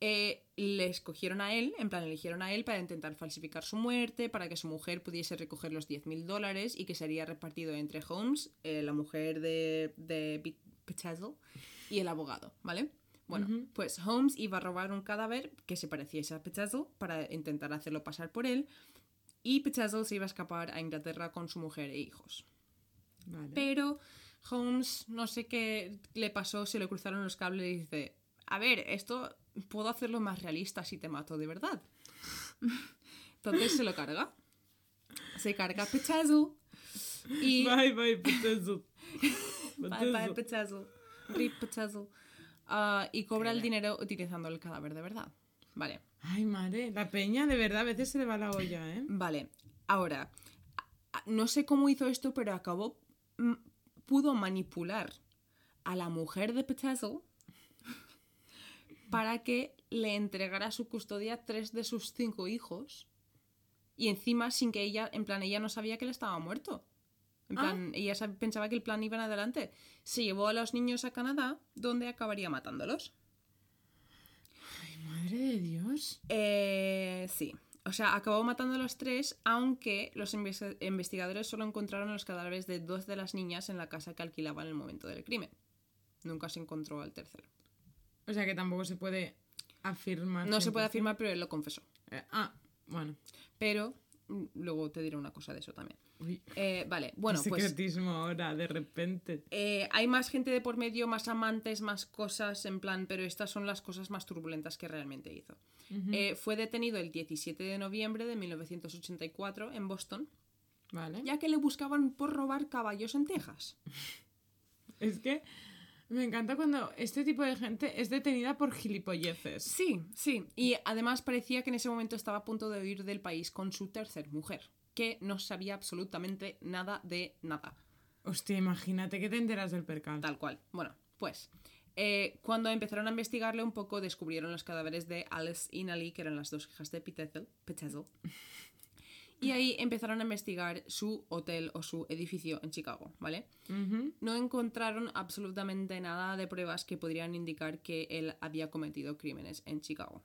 eh, le escogieron a él, en plan, eligieron a él para intentar falsificar su muerte, para que su mujer pudiese recoger los 10.000 dólares y que sería repartido entre Holmes, eh, la mujer de, de y el abogado, ¿vale? Bueno, pues Holmes iba a robar un cadáver que se pareciese a Petazel para intentar hacerlo pasar por él y Petazel se iba a escapar a Inglaterra con su mujer e hijos. Vale. Pero Holmes, no sé qué le pasó, se le cruzaron los cables y dice, a ver, esto puedo hacerlo más realista si te mato de verdad. Entonces se lo carga. Se carga Pechazo y... Bye, bye, Petezu. Bye, bye, Pechazo. Rip Pechazo. Ah, y cobra el dinero utilizando el cadáver de verdad. Vale. Ay, madre, la peña de verdad a veces se le va la olla, ¿eh? Vale, ahora, no sé cómo hizo esto, pero acabó, mm, pudo manipular a la mujer de Petazo para que le entregara a su custodia tres de sus cinco hijos y encima sin que ella, en plan, ella no sabía que él estaba muerto. En plan, ella sab- pensaba que el plan iba en adelante. Se llevó a los niños a Canadá, donde acabaría matándolos. Ay, madre de Dios. Eh, sí. O sea, acabó matando a los tres, aunque los inves- investigadores solo encontraron los cadáveres de dos de las niñas en la casa que alquilaba en el momento del crimen. Nunca se encontró al tercero. O sea que tampoco se puede afirmar. No se puede 100%. afirmar, pero él lo confesó. Eh, ah, bueno. Pero mm, luego te diré una cosa de eso también. Eh, vale, bueno, pues secretismo ahora, de repente. eh, hay más gente de por medio, más amantes, más cosas en plan, pero estas son las cosas más turbulentas que realmente hizo. Eh, fue detenido el 17 de noviembre de 1984 en Boston, Vale. ya que le buscaban por robar caballos en Texas. Es que me encanta cuando este tipo de gente es detenida por gilipolleces. Sí, sí. Y además parecía que en ese momento estaba a punto de huir del país con su tercer mujer, que no sabía absolutamente nada de nada. Hostia, imagínate que te enteras del percal. Tal cual. Bueno, pues eh, cuando empezaron a investigarle un poco, descubrieron los cadáveres de Alice y Nally, que eran las dos hijas de Petezel. Y ahí empezaron a investigar su hotel o su edificio en Chicago, ¿vale? No encontraron absolutamente nada de pruebas que podrían indicar que él había cometido crímenes en Chicago.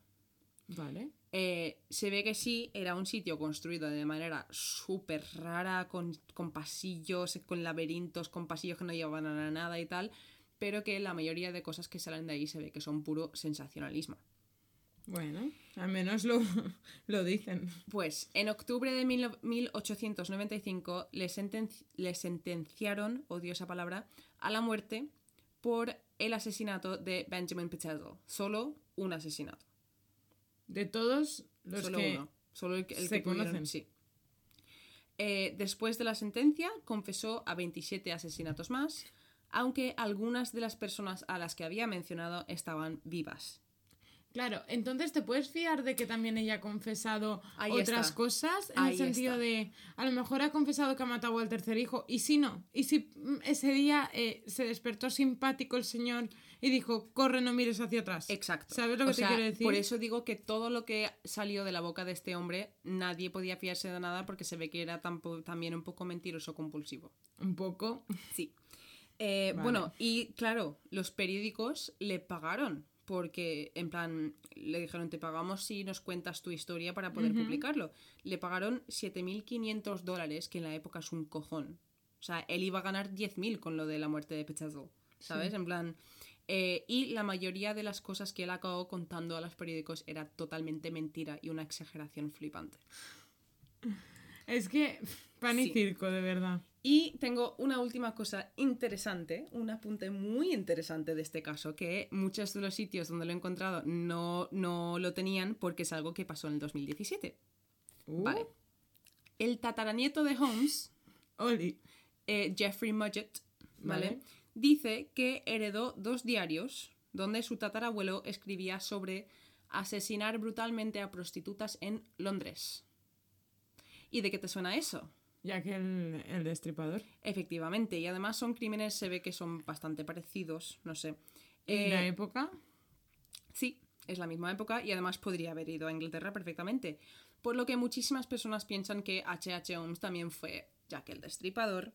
Vale. Eh, se ve que sí, era un sitio construido de manera súper rara, con, con pasillos, con laberintos, con pasillos que no llevaban a nada y tal, pero que la mayoría de cosas que salen de ahí se ve que son puro sensacionalismo. Bueno, al menos lo, lo dicen. Pues en octubre de mil- 1895 le, senten- le sentenciaron, odio esa palabra, a la muerte por el asesinato de Benjamin Petazel. Solo un asesinato. De todos los solo que... uno. Solo el, que- el se que pudieron- conocen. sí. Eh, después de la sentencia, confesó a 27 asesinatos más, aunque algunas de las personas a las que había mencionado estaban vivas. Claro, entonces te puedes fiar de que también ella ha confesado Ahí otras está. cosas, en Ahí el sentido está. de, a lo mejor ha confesado que ha matado al tercer hijo, y si no, y si mm, ese día eh, se despertó simpático el señor y dijo, corre, no mires hacia atrás. Exacto. ¿Sabes lo que O te sea, quiero decir? Por eso digo que todo lo que salió de la boca de este hombre, nadie podía fiarse de nada porque se ve que era también un poco mentiroso compulsivo. Un poco. Sí. Eh, Vale. Bueno, y claro, los periódicos le pagaron. Porque, en plan, le dijeron, te pagamos si nos cuentas tu historia para poder publicarlo. Le pagaron 7.500 dólares, que en la época es un cojón. O sea, él iba a ganar 10.000 con lo de la muerte de Pechazo. ¿Sabes? En plan, Eh, y la mayoría de las cosas que él acabó contando a los periódicos era totalmente mentira y una exageración flipante. Es que pan y Sí. circo, de verdad. Y tengo una última cosa interesante, un apunte muy interesante de este caso, que muchos de los sitios donde lo he encontrado no, no lo tenían porque es algo que pasó en el 2017. Uh, Vale. El tataranieto de Holmes, Oli. eh, Jeffrey Mudgett, ¿vale? Vale. dice que heredó dos diarios donde su tatarabuelo escribía sobre asesinar brutalmente a prostitutas en Londres. ¿Y de qué te suena eso? Ya que el, el destripador. Efectivamente, y además son crímenes, se ve que son bastante parecidos, no sé. ¿En la Eh, época? Sí, es la misma época y además podría haber ido a Inglaterra perfectamente. Por lo que muchísimas personas piensan que H.H. Holmes también fue Jack el Destripador.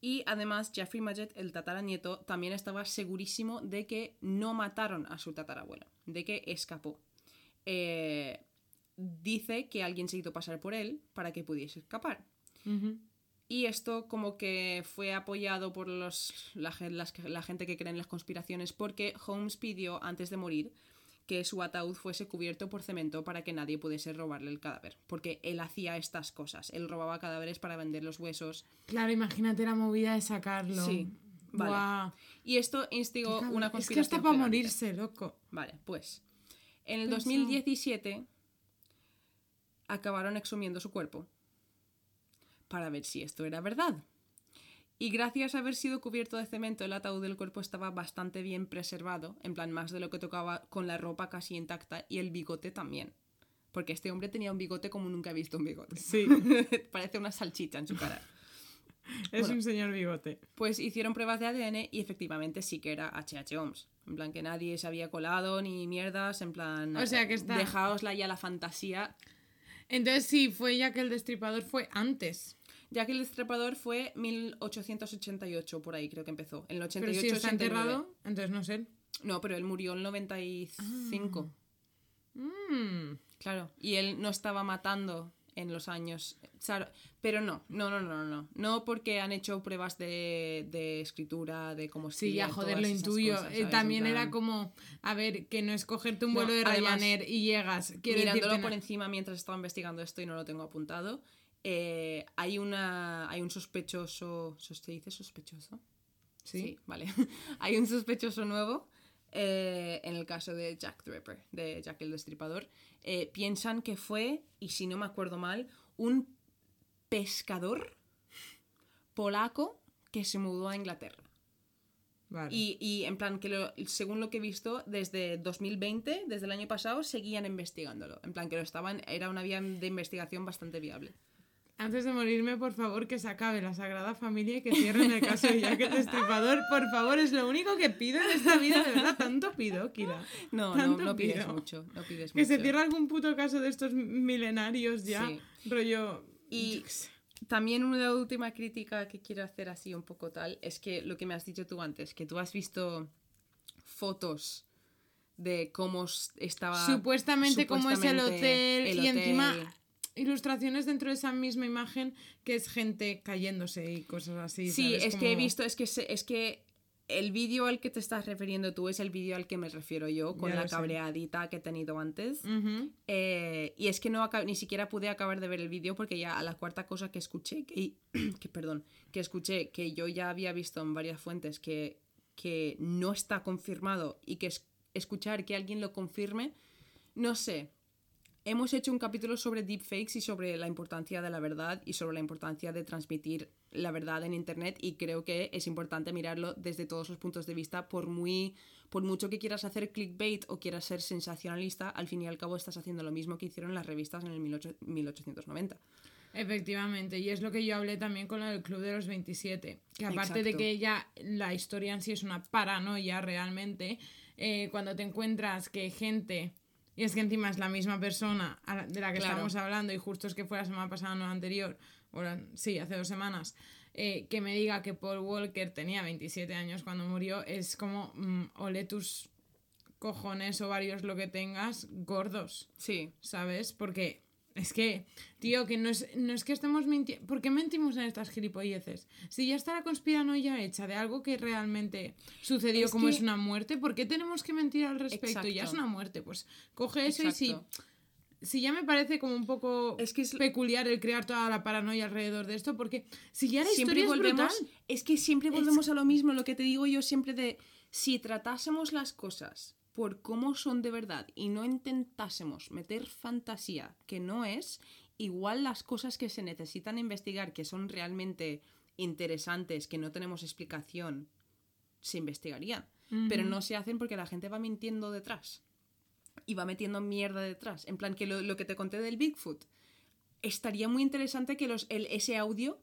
Y además Jeffrey Mudgett, el tataranieto, también estaba segurísimo de que no mataron a su tatarabuelo, de que escapó. Eh, dice que alguien se hizo pasar por él para que pudiese escapar. Y esto como que fue apoyado por los, la, gen- las- la gente que cree en las conspiraciones porque Holmes pidió antes de morir que su ataúd fuese cubierto por cemento para que nadie pudiese robarle el cadáver. Porque él hacía estas cosas. Él robaba cadáveres para vender los huesos. Claro, imagínate la movida de sacarlo. Sí, vale. Y esto instigó una Es que conspiración. hasta para morirse, loco. Vale, pues. En el Pensaba. 2017 acabaron exhumiendo su cuerpo para ver si esto era verdad. Y gracias a haber sido cubierto de cemento, el ataúd del cuerpo estaba bastante bien preservado, en plan más de lo que tocaba, con la ropa casi intacta y el bigote también. Porque este hombre tenía un bigote como nunca he visto un bigote. Sí, Parece una salchicha en su cara. es Bueno. un señor bigote. Pues hicieron pruebas de ADN y efectivamente sí que era HH Holmes. En plan que nadie se había colado ni mierdas, en plan... O sea que está- Dejaosla ya la fantasía. Entonces, sí, fue ya que el destripador fue antes. Ya que el destripador fue 1888, por ahí creo que empezó. En el Pero 88 si está 89. enterrado, entonces no sé. No, pero él murió en el 95. Mm. Claro. Y él no estaba matando en los años. Pero no, no, no, no, no. No porque han hecho pruebas de, de escritura, de cómo Sí, ya joder, lo intuyo. cosas, Eh. También En era como, a ver, que no es cogerte un No, vuelo de Ryanair y llegas. Mirándolo por encima mientras estaba investigando esto y no lo tengo apuntado, eh, hay una hay un sospechoso, ¿se dice sospechoso? Sí. vale. hay un sospechoso nuevo eh, en el caso de Jack the Ripper, de Jack el Destripador. Eh, piensan que fue, y si no me acuerdo mal, un pescador polaco que se mudó a Inglaterra. Vale. Y, y en plan, que lo- según lo que he visto, desde 2020, desde el año pasado, seguían investigándolo. En plan, que lo estaban, era una vía de investigación bastante viable. Antes de morirme, por favor, que se acabe la Sagrada Familia y que cierren el caso de Jack el Destripador. Por favor, es lo único que pido en esta vida, de verdad. Tanto pido, Kira. No, no, Tanto no pides pido. mucho. No pides Que se cierre algún puto caso de estos milenarios ya. Sí. Rollo. Y también una última crítica que quiero hacer así un poco tal es que lo que me has dicho tú antes, que tú has visto fotos de cómo estaba Supuestamente, cómo es el hotel. el y hotel. encima ilustraciones dentro de esa misma imagen que es gente cayéndose y cosas así. Sí, ¿sabes? es que he visto, es que, se- es que el vídeo al que te estás refiriendo tú es el vídeo al que me refiero yo, con Ya la sé. cabreadita que he tenido antes. Eh, y es que no ni siquiera pude acabar de ver el vídeo porque ya a la cuarta cosa que escuché, que, que perdón, que escuché, que yo ya había visto en varias fuentes que, que no está confirmado y que es- escuchar que alguien lo confirme, no sé. Hemos hecho un capítulo sobre deepfakes y sobre la importancia de la verdad y sobre la importancia de transmitir la verdad en internet y creo que es importante mirarlo desde todos los puntos de vista por muy por mucho que quieras hacer clickbait o quieras ser sensacionalista, al fin y al cabo estás haciendo lo mismo que hicieron las revistas en el 18- 1890. Efectivamente, y es lo que yo hablé también con el Club de los 27, que aparte de que ya la historia en sí es una paranoia realmente, eh, cuando te encuentras que gente, y es que encima es la misma persona de la que Claro. estamos hablando, y justo es que fue la semana pasada, no la anterior, o la- sí, hace dos semanas, eh, que me diga que Paul Walker tenía 27 años cuando murió, es como, mm, ole tus cojones o varios lo que tengas, gordos. Sí, ¿sabes? Porque Es que, tío, que no es, no es que estemos mintiendo. ¿Por qué mentimos en estas gilipolleces? Si ya está la conspiranoia hecha de algo que realmente sucedió Es como que- es una muerte, ¿por qué tenemos que mentir al respecto? Y ya es Exacto. una muerte. Pues coge eso y si, Exacto. si ya me parece como un poco Es que es- peculiar el crear toda la paranoia alrededor de esto, porque si ya la siempre historia es brutal. es que siempre volvemos a lo mismo lo que te digo yo siempre de si tratásemos las cosas por cómo son de verdad y no intentásemos meter fantasía que no es igual las cosas que se necesitan investigar que son realmente interesantes que no tenemos explicación se investigarían. Pero no se hacen porque la gente va mintiendo detrás y va metiendo mierda detrás. En plan que lo, lo que te conté del Bigfoot estaría muy interesante que los, el, ese audio,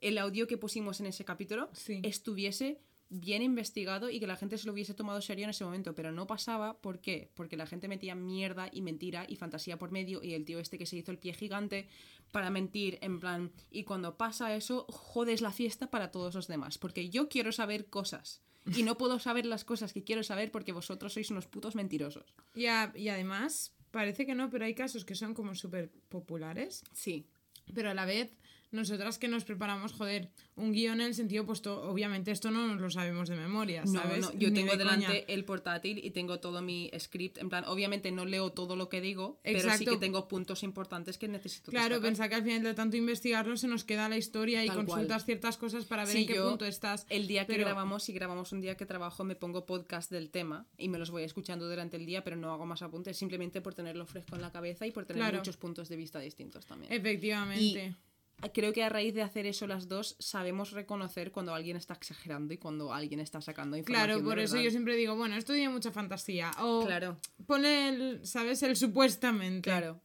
el audio que pusimos en ese capítulo, Sí. estuviese bien investigado y que la gente se lo hubiese tomado serio en ese momento, pero no pasaba, ¿por qué? Porque la gente metía mierda y mentira y fantasía por medio y el tío este que se hizo el pie gigante para mentir, en plan, y cuando pasa eso, jodes la fiesta para todos los demás, porque yo quiero saber cosas y no puedo saber las cosas que quiero saber porque vosotros sois unos putos mentirosos. Y, a- y además, parece que no, pero hay casos que son como súper populares. Sí, Pero a la vez, nosotras que nos preparamos, joder, un guion en el sentido, pues to- obviamente esto no nos lo sabemos de memoria, ¿sabes? no, yo Ni tengo de delante coña. el portátil y tengo todo mi script. En plan, obviamente no leo todo lo que digo, pero sí que tengo puntos importantes que necesito Claro, pensar que al final de tanto investigarlo se nos queda la historia y cual. consultas ciertas cosas para ver Sí, en qué yo punto estás. El día que pero- grabamos, si grabamos un día que trabajo, me pongo podcast del tema y me los voy escuchando durante el día, pero no hago más apuntes, simplemente por tenerlo fresco en la cabeza y por tener Claro. muchos puntos de vista distintos también. Efectivamente. Creo que a raíz de hacer eso las dos, sabemos reconocer cuando alguien está exagerando y cuando alguien está sacando información. Claro, de por eso yo siempre digo, bueno, esto tiene mucha fantasía. O Claro, pone el, ¿sabes? El supuestamente. claro.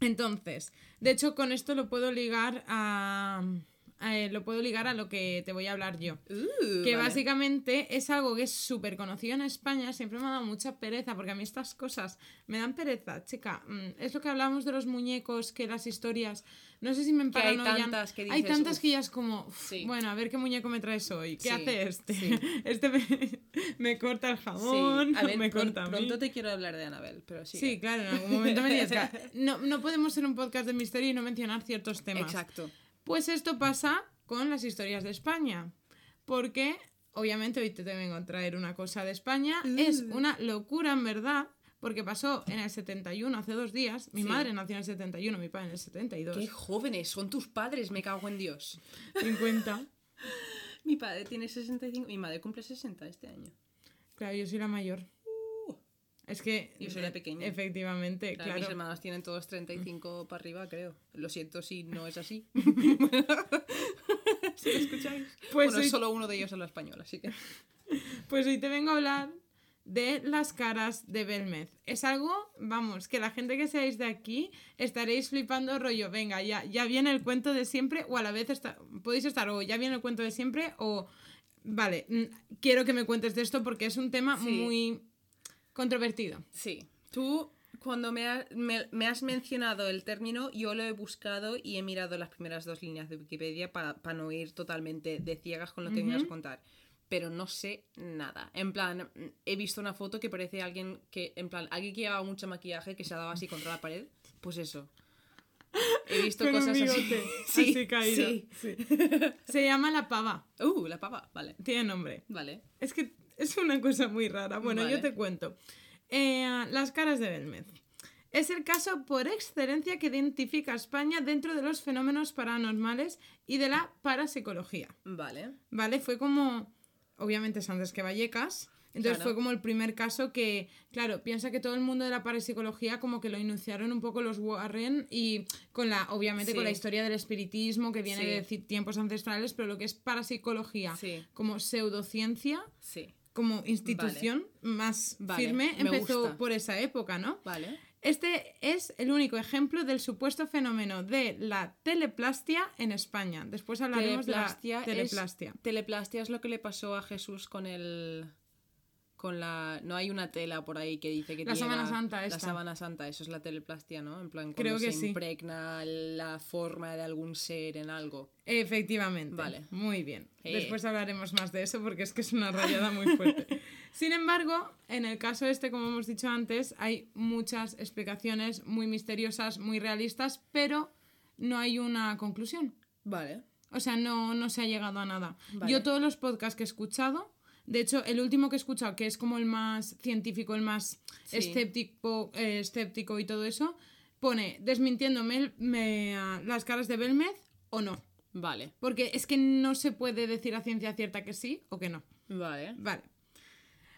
Entonces, de hecho, con esto lo puedo ligar a. eh, lo puedo ligar a lo que te voy a hablar yo. Uh, Que vale. básicamente es algo que es súper conocido en España, siempre me ha dado mucha pereza, porque a mí estas cosas me dan pereza, chica. Mm, Es lo que hablábamos de los muñecos, que las historias, no sé si me Que hay tantas que Hay dices, tantas "Uf". que ya es como, "Uf, Sí. bueno, a ver qué muñeco me traes hoy, ¿qué Sí, hace este? sí. Este me, me corta el Sí, jabón, a ver, me pron- corta a mí. pronto te quiero hablar de Anabel, pero sí. Sí, claro, en algún momento me que no, no podemos ser un podcast de misterio y no mencionar ciertos temas. Exacto. Pues esto pasa con las historias de España. Porque, obviamente, hoy te vengo a traer una cosa de España. Es Uh. una locura, en verdad. Porque pasó en el 71, hace dos días. Mi Sí. madre nació en el 71, mi padre en el 72. Qué jóvenes son tus padres, me cago en Dios. 50. Mi padre tiene 65, mi madre cumple 60 este año. Claro, yo soy la mayor. Es que. Yo soy la pequeña. Efectivamente, Claro, claro. Mis hermanos tienen todos 35 para arriba, creo. Lo siento si no es así. si lo escucháis. Pues bueno, solo uno de ellos habla español, así que. Pues hoy te vengo a hablar de las caras de Belmez. Es algo, vamos, que la gente que seáis de aquí estaréis flipando rollo, venga, ya, ya viene el cuento de siempre, o a la vez está, podéis estar o ya viene el cuento de siempre, o vale, mm, quiero que me cuentes de esto porque es un tema Sí. muy controvertido. Sí. Tú, cuando me, ha- me- me has mencionado el término, yo lo he buscado y he mirado las primeras dos líneas de Wikipedia para, para no ir totalmente de ciegas con lo que me vas a contar. Pero no sé nada. En plan, he visto una foto que parece alguien que, en plan, alguien que llevaba mucho maquillaje que se ha dado así contra la pared. Pues eso. He visto cosas así. Sí, así caído. sí. Sí. Se llama la pava, Uh, la pava. Vale. tiene nombre. Vale. Es que es una cosa muy rara. Bueno, Vale. yo te cuento. Eh, las caras de Belmez. Es el caso por excelencia que identifica a España dentro de los fenómenos paranormales y de la parapsicología. Vale. ¿Vale? Fue como. Obviamente es antes que Vallecas. Entonces Claro. fue como el primer caso que, claro, piensa que todo el mundo de la parapsicología como que lo iniciaron un poco los Warren y con la, obviamente Sí. con la historia del espiritismo que viene Sí. de tiempos ancestrales, pero lo que es parapsicología Sí. como pseudociencia, Sí. Como institución más Vale, firme me empezó gusta. por esa época, ¿no? Vale. Este es el único ejemplo del supuesto fenómeno de la teleplastia en España. Después hablaremos Teleplastia de la teleplastia. Es, teleplastia es lo que le pasó a Jesús con el. Con la. No hay una tela por ahí que dice que La tiene sábana santa La esta. sábana santa, eso es la teleplastia, ¿no? En plan, Creo que se sí. impregna la forma de algún ser en algo. Efectivamente. Vale. Muy bien. Eh. Después hablaremos más de eso porque es que es una rayada muy fuerte. Sin embargo, en el caso este, como hemos dicho antes, hay muchas explicaciones muy misteriosas, muy realistas, pero no hay una conclusión. Vale. O sea, no, no se ha llegado a nada. Vale. Yo todos los podcasts que he escuchado, de hecho, el último que he escuchado, que es como el más científico, el más Sí. escéptico, eh, escéptico y todo eso, pone desmintiéndome me- las caras de Belmez o no. Vale. Porque es que no se puede decir a ciencia cierta que sí o que no. Vale. Vale.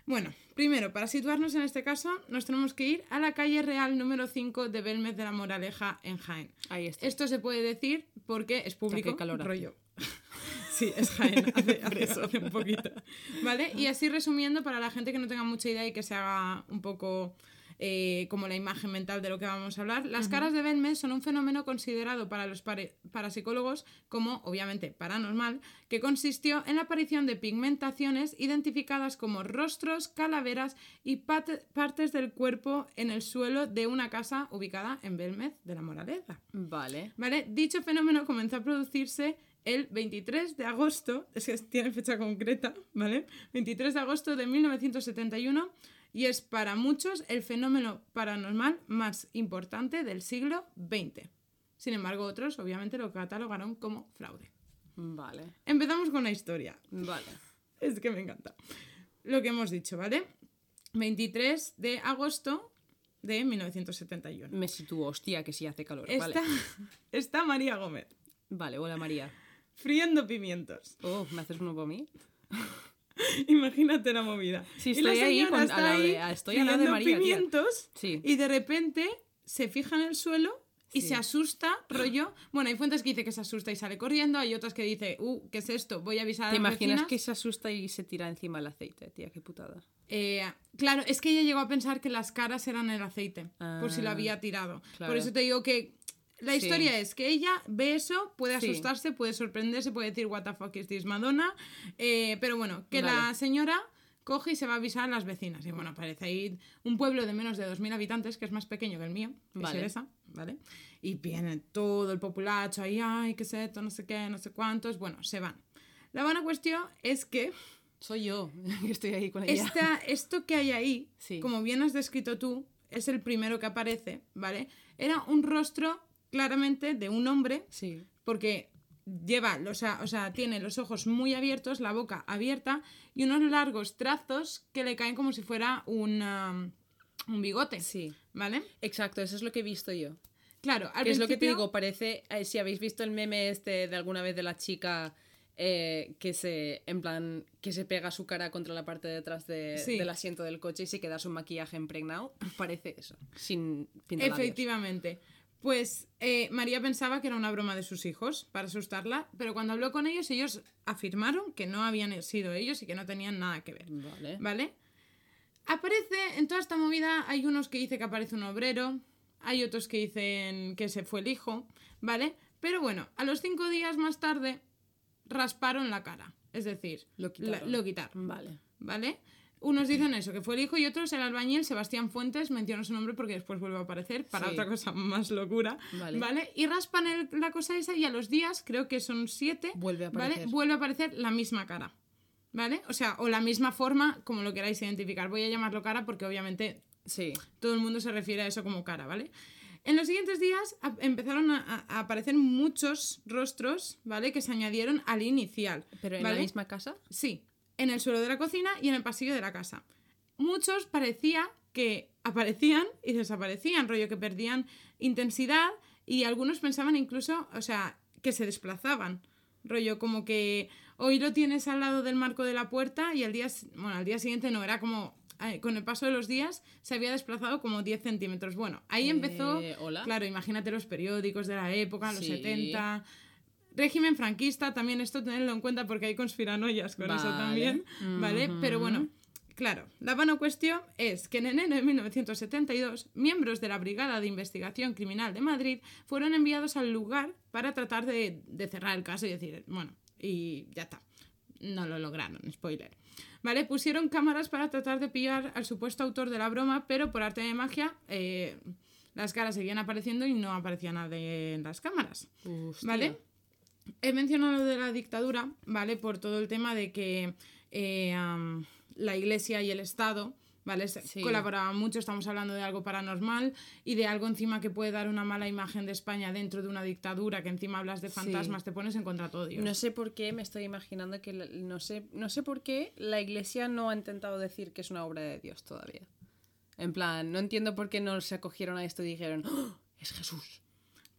Bueno, primero, para situarnos en este caso, nos tenemos que ir a la calle real número 5 de Belmez de la Moraleja en Jaén. Ahí está. Esto se puede decir porque es público. qué calor rollo. Sí, es Jaén, hace, hace- hace un poquito. ¿Vale? Y así resumiendo, para la gente que no tenga mucha idea y que se haga un poco eh, como la imagen mental de lo que vamos a hablar, las caras de Belmez son un fenómeno considerado para los parapsicólogos como, obviamente, paranormal, que consistió en la aparición de pigmentaciones identificadas como rostros, calaveras y partes del cuerpo en el suelo de una casa ubicada en Belmez de la Moraleza. Vale. ¿Vale? Dicho fenómeno comenzó a producirse el 23 de agosto, es que tiene fecha concreta, ¿vale? 23 de agosto de 1971 y es para muchos el fenómeno paranormal más importante del siglo XX. Sin embargo, otros obviamente lo catalogaron como fraude. Vale. Empezamos con la historia. Vale. Es que me encanta. Lo que hemos dicho, ¿vale? 23 de agosto de 1971. Me sitúo, hostia, que sí hace calor. Está, Vale. está María Gómez Vale, hola María. Friendo pimientos. Oh, ¿me haces uno para mí? Imagínate la movida. Sí, Y la estoy ahí con- está a la ahí de- a- estoy al lado de María, pimientos Sí. y de repente se fija en el suelo y Sí. se asusta, rollo. Bueno, hay fuentes que dice que se asusta y sale corriendo, hay otras que dice, uh, ¿qué es esto? Voy a avisar a ¿Te imaginas vecinas". que se asusta y se tira encima el aceite, tía? Qué putada. Eh, claro, es que ella llegó a pensar que las caras eran el aceite, por si lo Ah, había tirado. claro. Por eso te digo que la Sí. historia es que ella ve eso, puede Sí. asustarse, puede sorprenderse, puede decir, what the fuck is this Madonna? Eh, pero bueno, que la señora coge y se va a avisar a las vecinas. Y bueno, parece ahí un pueblo de menos de 2.000 habitantes, que es más pequeño que el mío, que es Vale. Seresa, ¿vale? Y viene todo el populacho ahí, ay, qué es esto, no sé qué, no sé cuántos. Bueno, se van. La buena cuestión es que Soy yo, que estoy ahí con ella. esta, esto que hay ahí, Sí. como bien has descrito tú, es el primero que aparece, ¿vale? Era un rostro claramente de un hombre, Sí. porque lleva, o sea, o sea, tiene los ojos muy abiertos, la boca abierta y unos largos trazos que le caen como si fuera un, um, un bigote, Sí. ¿vale? Exacto, eso es lo que he visto yo. Claro, al Que es lo que te digo, parece, eh, si habéis visto el meme este de alguna vez de la chica eh, que se, en plan, que se pega su cara contra la parte de atrás de- Sí. del asiento del coche y se queda su maquillaje impregnado, parece eso, sin Efectivamente. Pues eh, María pensaba que era una broma de sus hijos para asustarla, pero cuando habló con ellos, ellos afirmaron que no habían sido ellos y que no tenían nada que ver. Vale. ¿Vale? Aparece en toda esta movida, hay unos que dicen que aparece un obrero, hay otros que dicen que se fue el hijo, ¿vale? Pero bueno, a los cinco días más tarde rasparon la cara, es decir, Lo la- lo quitaron, Vale. ¿vale? Unos dicen eso, que fue el hijo, y otros el albañil Sebastián Fuentes, menciono su nombre porque después vuelve a aparecer para Sí. otra cosa más locura, Vale. ¿vale? Y raspan el- la cosa esa y a los días, creo que son siete, Vuelve a ¿vale? aparecer. Vuelve a aparecer la misma cara, ¿vale? O sea, o la misma forma, como lo queráis identificar. Voy a llamarlo cara porque obviamente Sí. todo el mundo se refiere a eso como cara, ¿vale? En los siguientes días a- empezaron a aparecer muchos rostros, ¿vale? Que se añadieron al inicial. ¿Pero en ¿vale? la misma casa? Sí, en el suelo de la cocina y en el pasillo de la casa. Muchos parecía que aparecían y desaparecían, rollo que perdían intensidad y algunos pensaban incluso, o sea, que se desplazaban. Rollo como que hoy lo tienes al lado del marco de la puerta y al día, bueno, al día siguiente no, era como, eh, con el paso de los días se había desplazado como 10 centímetros. Bueno, ahí empezó, Eh, ¿hola? claro, imagínate los periódicos de la época, los Sí. 70, régimen franquista, también esto tenerlo en cuenta porque hay conspiranoias con eso Vale. también, ¿vale? Pero bueno, claro, la buena cuestión es que en enero de 1972, miembros de la Brigada de Investigación Criminal de Madrid fueron enviados al lugar para tratar de, de cerrar el caso y decir, bueno, y ya está. No lo lograron, spoiler. ¿Vale? Pusieron cámaras para tratar de pillar al supuesto autor de la broma, pero por arte de magia eh, las caras seguían apareciendo y no aparecía nadie en las cámaras. Hostia. ¿Vale? He mencionado lo de la dictadura, ¿vale? Por todo el tema de que eh, la iglesia y el Estado, ¿vale? Sí. Colaboraban mucho, estamos hablando de algo paranormal y de algo encima que puede dar una mala imagen de España dentro de una dictadura, que encima hablas de fantasmas, te pones en contra de todo Dios. No sé por qué me estoy imaginando que la- no sé, no sé por qué la iglesia no ha intentado decir que es una obra de Dios todavía. En plan, no entiendo por qué no se acogieron a esto y dijeron, "¡Oh! es Jesús.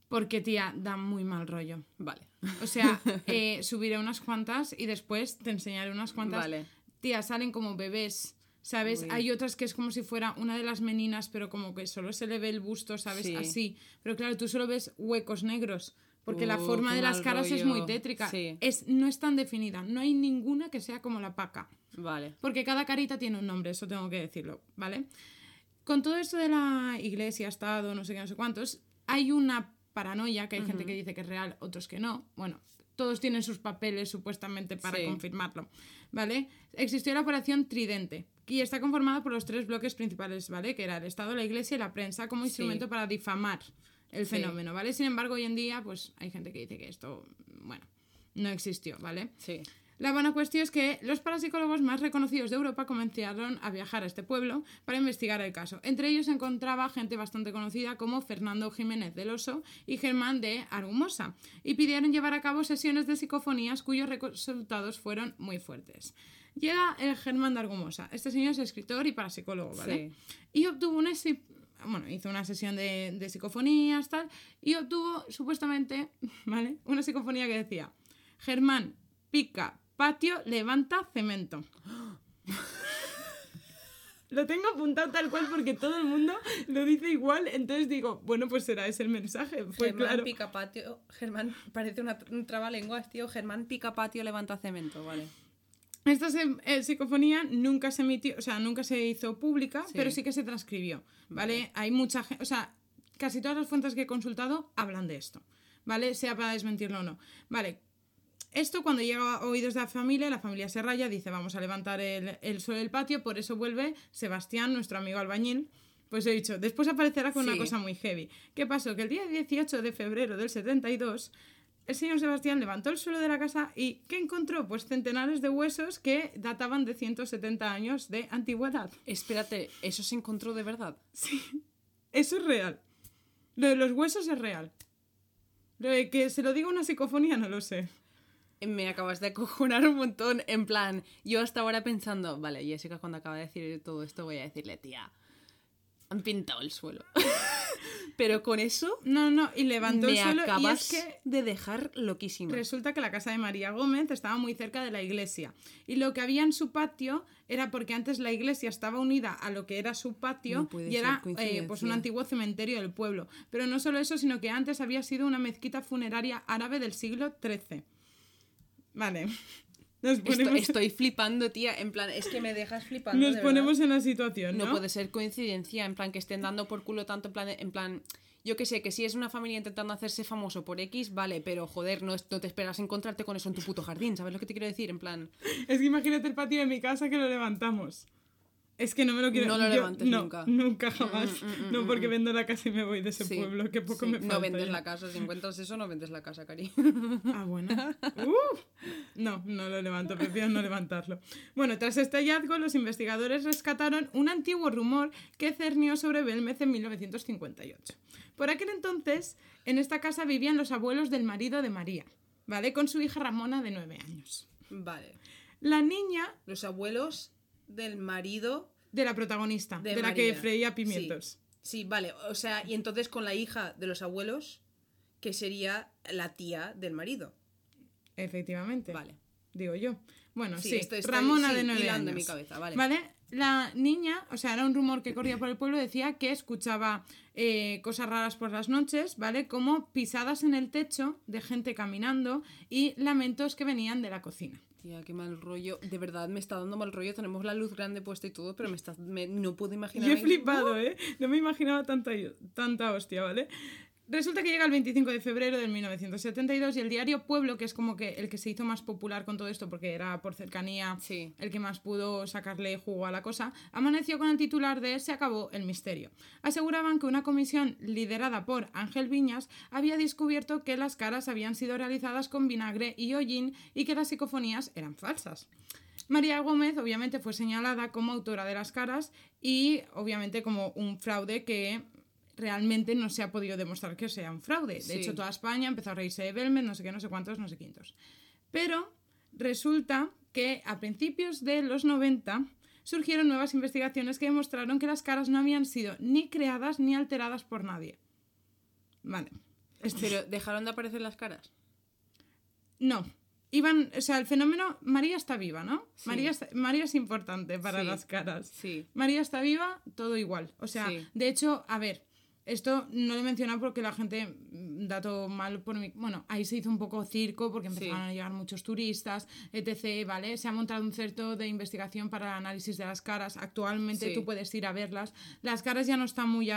Porque, tía, da muy mal rollo. Vale. O sea, eh, subiré unas cuantas y después te enseñaré unas cuantas. Vale. Tía, salen como bebés, ¿sabes? Uy. Hay otras que es como si fuera una de las meninas, pero como que solo se le ve el busto, ¿sabes? Sí. Así. Pero claro, tú solo ves huecos negros. Porque la Uh, forma qué de las caras es muy tétrica. Sí. Es, no es tan definida. No hay ninguna que sea como la paca. Vale. Porque cada carita tiene un nombre, eso tengo que decirlo, ¿vale? Con todo esto de la iglesia, Estado, no sé qué, no sé cuántos, hay una paranoia, que hay gente que dice que es real, otros que no. Bueno, todos tienen sus papeles supuestamente para Sí. confirmarlo, ¿vale? Existió la operación Tridente y está conformada por los tres bloques principales, ¿vale? Que era el Estado, la iglesia y la prensa como Sí. instrumento para difamar el Sí. fenómeno, ¿vale? Sin embargo, hoy en día, pues hay gente que dice que esto, bueno, no existió, ¿vale? Sí. La buena cuestión es que los parapsicólogos más reconocidos de Europa comenzaron a viajar a este pueblo para investigar el caso. Entre ellos se encontraba gente bastante conocida como Fernando Jiménez del Oso y Germán de Argumosa, y pidieron llevar a cabo sesiones de psicofonías cuyos resultados fueron muy fuertes. Llega el Germán de Argumosa. Este señor es escritor y parapsicólogo, ¿vale? Y obtuvo una bueno, hizo una sesión de, de psicofonías, tal, y obtuvo supuestamente, ¿vale? Una psicofonía que decía, Germán, pica, patio, levanta, cemento. Lo tengo apuntado tal cual porque todo el mundo lo dice igual, entonces digo, bueno, pues será ese el mensaje. Pues Germán claro. Picapatio. Germán, parece una, un trabalenguas, tío. Germán Picapatio levanta cemento, vale. Esta se- eh, psicofonía nunca se emitió, o sea, nunca se hizo pública, Sí. pero sí que se transcribió, ¿vale? Hay mucha gente, o sea, casi todas las fuentes que he consultado hablan de esto, ¿vale? Sea para desmentirlo o no. Vale, esto cuando llega a oídos de la familia, la familia se raya, dice vamos a levantar el, el suelo del patio, por eso vuelve Sebastián, nuestro amigo albañil. Pues he dicho, después aparecerá con una Sí. cosa muy heavy. ¿Qué pasó? Que el día 18 de febrero del 72, el señor Sebastián levantó el suelo de la casa y ¿qué encontró? Pues centenares de huesos que databan de 170 años de antigüedad. Espérate, ¿eso se encontró de verdad? Eso es real. Lo de los huesos es real. Lo de que se lo diga una psicofonía no lo sé. Me acabas de acojonar un montón. En plan, yo hasta ahora pensando, vale, Jessica cuando acaba de decir todo esto voy a decirle, tía, han pintado el suelo. Pero con eso No, no, y levantó el suelo y acabas es que de dejar loquísima. Resulta que la casa de María Gómez estaba muy cerca de la iglesia. Y lo que había en su patio era porque antes la iglesia estaba unida a lo que era su patio No y era eh, pues un antiguo cementerio del pueblo. Pero no solo eso, sino que antes había sido una mezquita funeraria árabe del siglo XIII. Vale. Nos ponemos, estoy flipando, tía. En plan, es que me dejas flipando. nos de ponemos en la situación, ¿no? No puede ser coincidencia, en plan, que estén dando por culo tanto, en plan, en plan yo que sé, que si es una familia intentando hacerse famoso por X, vale, pero joder, no, no te esperas encontrarte con eso en tu puto jardín, ¿sabes lo que te quiero decir? En plan, Es que imagínate el patio de mi casa que lo levantamos. Es que no me lo quiero No lo yo- levantes no, nunca. Nunca jamás. mm, no mm, porque mm. vendo la casa y me voy de ese sí, pueblo, que poco sí, me falta. No vendes ya. la casa, si encuentras eso, no vendes la casa, cari. Ah, bueno. No, no lo levanto, prefiero no levantarlo. Bueno, tras este hallazgo, los investigadores rescataron un antiguo rumor que cernió sobre Belmez en 1958. Por aquel entonces, en esta casa vivían los abuelos del marido de María, ¿vale? Con su hija Ramona de nueve años. Vale. La niña Los abuelos del marido de la protagonista, de, de, la que freía pimientos. Sí. sí, vale. O sea, y entonces con la hija de los abuelos, que sería la tía del marido. Efectivamente. Vale. Digo yo. Bueno, sí, Sí, esto está- Ramona sí, de nueve años. mi cabeza, vale. La niña, o sea, era un rumor que corría por el pueblo, decía que escuchaba eh, cosas raras por las noches, ¿vale? Como pisadas en el techo de gente caminando y lamentos que venían de la cocina. Tía, qué mal rollo. De verdad, me está dando mal rollo. Tenemos la luz grande puesta y todo, pero me está, me- no puedo imaginar. Yo he flipado, ¿eh? No me imaginaba tanta, tanta hostia, ¿vale? Resulta que llega el 25 de febrero de 1972 y el diario Pueblo, que es como que el que se hizo más popular con todo esto porque era por cercanía Sí. el que más pudo sacarle jugo a la cosa, amaneció con el titular de Se acabó el misterio. Aseguraban que una comisión liderada por Ángel Viñas había descubierto que las caras habían sido realizadas con vinagre y hollín y que las psicofonías eran falsas. María Gómez obviamente fue señalada como autora de las caras y obviamente como un fraude que realmente no se ha podido demostrar que sea un fraude. De Sí. hecho, toda España empezó a reírse de Belmez, no sé qué, no sé cuántos, no sé quintos. Pero resulta que a principios de los 90 surgieron nuevas investigaciones que demostraron que las caras no habían sido ni creadas ni alteradas por nadie. Vale. Pero dejaron de aparecer las caras. No. Iban, o sea, el fenómeno. María está viva, ¿no? Sí. María, está- María es importante para Sí. las caras. Sí. María está viva, todo igual. O sea, Sí. de hecho, a ver, esto no lo he mencionado porque la gente, mm, dato mal por mi... Bueno, ahí se hizo un poco circo porque empezaron Sí. a llegar muchos turistas, etc., ¿vale? Se ha montado un centro de investigación para el análisis de las caras. Actualmente Sí. tú puedes ir a verlas. Las caras ya no están muy, muy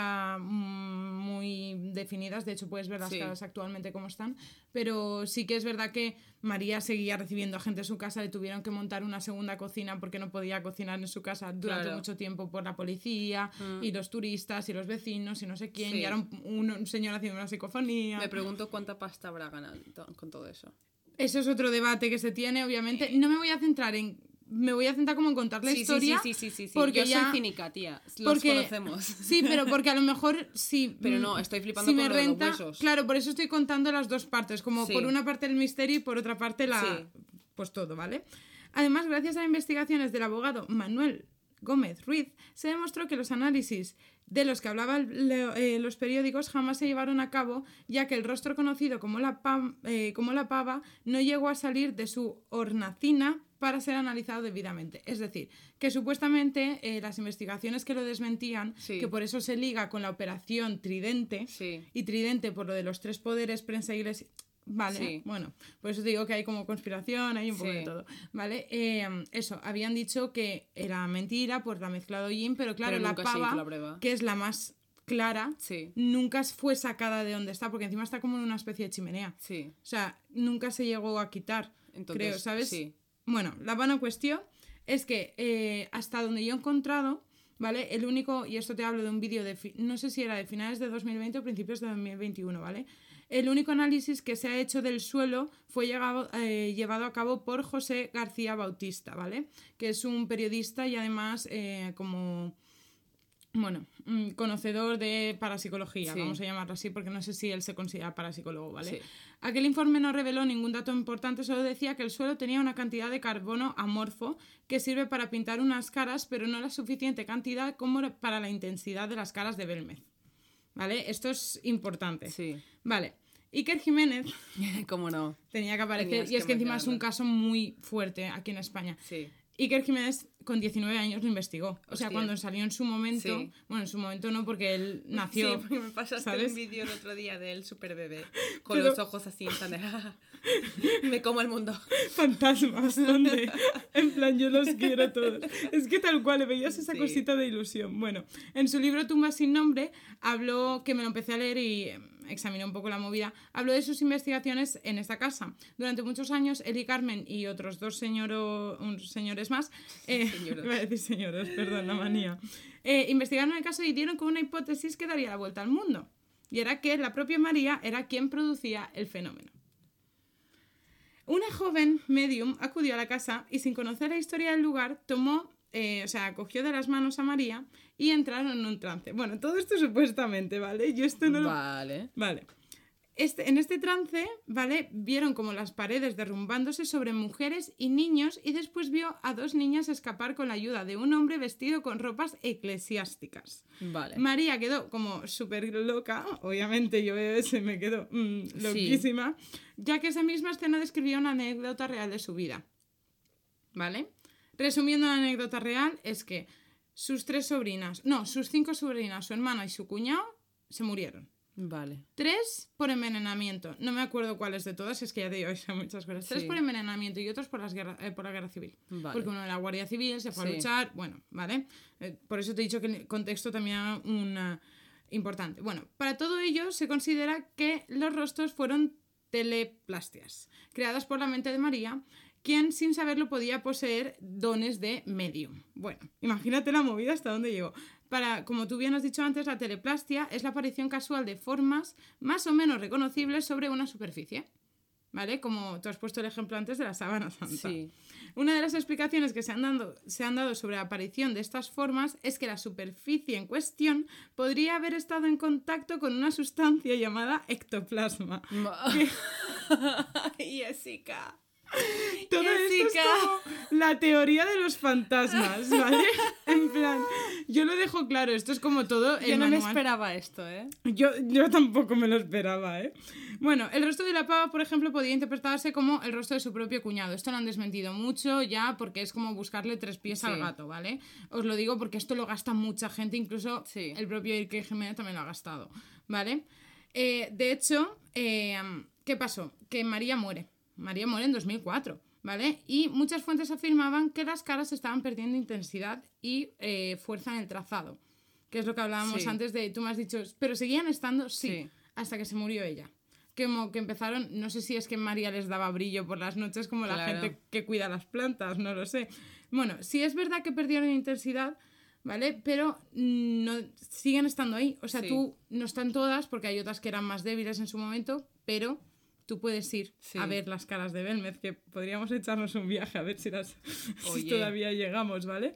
definidas, de hecho puedes ver las Sí. caras actualmente como están, pero sí que es verdad que María seguía recibiendo a gente en su casa, le tuvieron que montar una segunda cocina porque no podía cocinar en su casa durante Claro. mucho tiempo por la policía Mm. y los turistas y los vecinos y no sé quién, Sí. y era un, un- un señor haciendo una psicofonía. Me pregunto cuánta pasta habrá ganado con todo eso. Eso es otro debate que se tiene, obviamente. No me voy a centrar en... Me voy a centrar como en contar la Sí, historia. sí, sí, sí, sí. Porque Yo ya... soy cínica, tía. Los porque- conocemos. Sí, pero porque a lo mejor sí. Pero mm, no, estoy flipando si con me los huesos. Claro, por eso estoy contando las dos partes, como por una parte el misterio y por otra parte la pues todo, ¿vale? Además, gracias a investigaciones del abogado Manuel Gómez Ruiz, se demostró que los análisis de los que hablaban eh, los periódicos jamás se llevaron a cabo, ya que el rostro conocido como la, pam- eh, como la pava no llegó a salir de su hornacina para ser analizado debidamente. Es decir, que supuestamente eh, las investigaciones que lo desmentían, Sí. que por eso se liga con la operación Tridente, Sí. y Tridente por lo de los tres poderes, prensa, iglesia. Vale, Sí. bueno, por eso te digo que hay como conspiración, hay un poco Sí. de todo. ¿Vale? Eh, eso, habían dicho que era mentira por la mezcla de hollín, pero claro, Pero la pava, la que es la más clara, Sí. nunca fue sacada de donde está, porque encima está como en una especie de chimenea. Sí. O sea, nunca se llegó a quitar, Entonces, creo, ¿sabes? Sí. Bueno, la buena cuestión es que eh, hasta donde yo he encontrado, ¿vale? El único, y esto te hablo de un vídeo de, no sé si era de finales de 2020 o principios de 2021, ¿vale? El único análisis que se ha hecho del suelo fue llegado- eh, llevado a cabo por José García Bautista, ¿vale? Que es un periodista y además eh, como... Bueno, mm, conocedor de parapsicología, Sí. vamos a llamarlo así, porque no sé si él se considera parapsicólogo, ¿vale? Sí. Aquel informe no reveló ningún dato importante, solo decía que el suelo tenía una cantidad de carbono amorfo que sirve para pintar unas caras, pero no la suficiente cantidad como para la intensidad de las caras de Belmez. ¿Vale? Esto es importante. Sí. Vale. Iker Jiménez ¿Cómo no? tenía que aparecer, Tenías y es que que encima es un caso muy fuerte aquí en España. Sí. Iker Jiménez con 19 años lo investigó. O sea, cuando salió en su momento, Sí. bueno, en su momento no, porque él nació. Sí, porque me pasaste ¿sabes? un vídeo el otro día del super bebé con Pero- los ojos así en plan de, me como el mundo. fantasmas, ¿dónde? en plan, yo los quiero todos. Es que tal cual, le veías esa Sí. cosita de ilusión. Bueno, en su libro Tumba sin nombre, habló, que me lo empecé a leer y examiné un poco la movida, habló de sus investigaciones en esta casa. Durante muchos años, él y Carmen y otros dos señoro- unos señores más, eh, Señoros. a decir perdón, la manía, eh, investigaron el caso y dieron con una hipótesis que daría la vuelta al mundo. Y era que la propia María era quien producía el fenómeno. Una joven medium acudió a la casa y sin conocer la historia del lugar tomó, eh, o sea, cogió de las manos a María y entraron en un trance. Bueno, todo esto supuestamente, ¿vale? Yo esto no lo... Vale. Vale. Este, en este trance, ¿vale? Vieron como las paredes derrumbándose sobre mujeres y niños y después vio a dos niñas escapar con la ayuda de un hombre vestido con ropas eclesiásticas. Vale. María quedó como súper loca, obviamente yo y me quedo mm, loquísima, ya que esa misma escena describía una anécdota real de su vida. ¿Vale? Resumiendo la anécdota real es que sus tres sobrinas, no, sus cinco sobrinas, su hermana y su cuñado se murieron. Vale. Tres por envenenamiento. No me acuerdo cuáles de todas, es que ya te digo, son muchas cosas. Tres Sí. por envenenamiento y otros por, las guerra- eh, por la guerra civil. Vale. Porque uno de la Guardia Civil se fue a luchar. Bueno, ¿vale? Eh, por eso te he dicho que el contexto también era un, eh, importante. Bueno, para todo ello se considera que los rostros fueron teleplastias, creadas por la mente de María, quien sin saberlo podía poseer dones de medium. Bueno, imagínate la movida hasta dónde llegó. Para, como tú bien has dicho antes, la teleplastia es la aparición casual de formas más o menos reconocibles sobre una superficie. ¿vale? Como tú has puesto el ejemplo antes de la sábana santa. Sí. Una de las explicaciones que se han, dado, se han dado sobre la aparición de estas formas es que la superficie en cuestión podría haber estado en contacto con una sustancia llamada ectoplasma. Jessica. Todo esto es como la teoría de los fantasmas, ¿vale? en plan, yo lo dejo claro, esto es como todo el Yo no me esperaba esto, ¿eh? Yo, yo tampoco me lo esperaba, ¿eh? Bueno, el rostro de la pava, por ejemplo, podía interpretarse como el rostro de su propio cuñado. Esto lo han desmentido mucho ya porque es como buscarle tres pies al gato, ¿vale? Os lo digo porque esto lo gasta mucha gente, incluso Sí. el propio Iker Jiménez también lo ha gastado, ¿vale? Eh, de hecho, eh, ¿qué pasó? Que María muere. María muere en 2004, ¿vale? Y muchas fuentes afirmaban que las caras estaban perdiendo intensidad y eh, fuerza en el trazado. Que es lo que hablábamos Sí. antes de, tú me has dicho, pero seguían estando, sí, Sí. hasta que se murió ella. Que Como que empezaron, no sé si es que María les daba brillo por las noches como la gente que cuida las plantas, no lo sé. Bueno, sí es verdad que perdieron intensidad, ¿vale? Pero no, siguen estando ahí. O sea, Sí. tú no están todas porque hay otras que eran más débiles en su momento, pero tú puedes ir Sí. a ver las caras de Belmez, que podríamos echarnos un viaje a ver si, las, si todavía llegamos, ¿vale?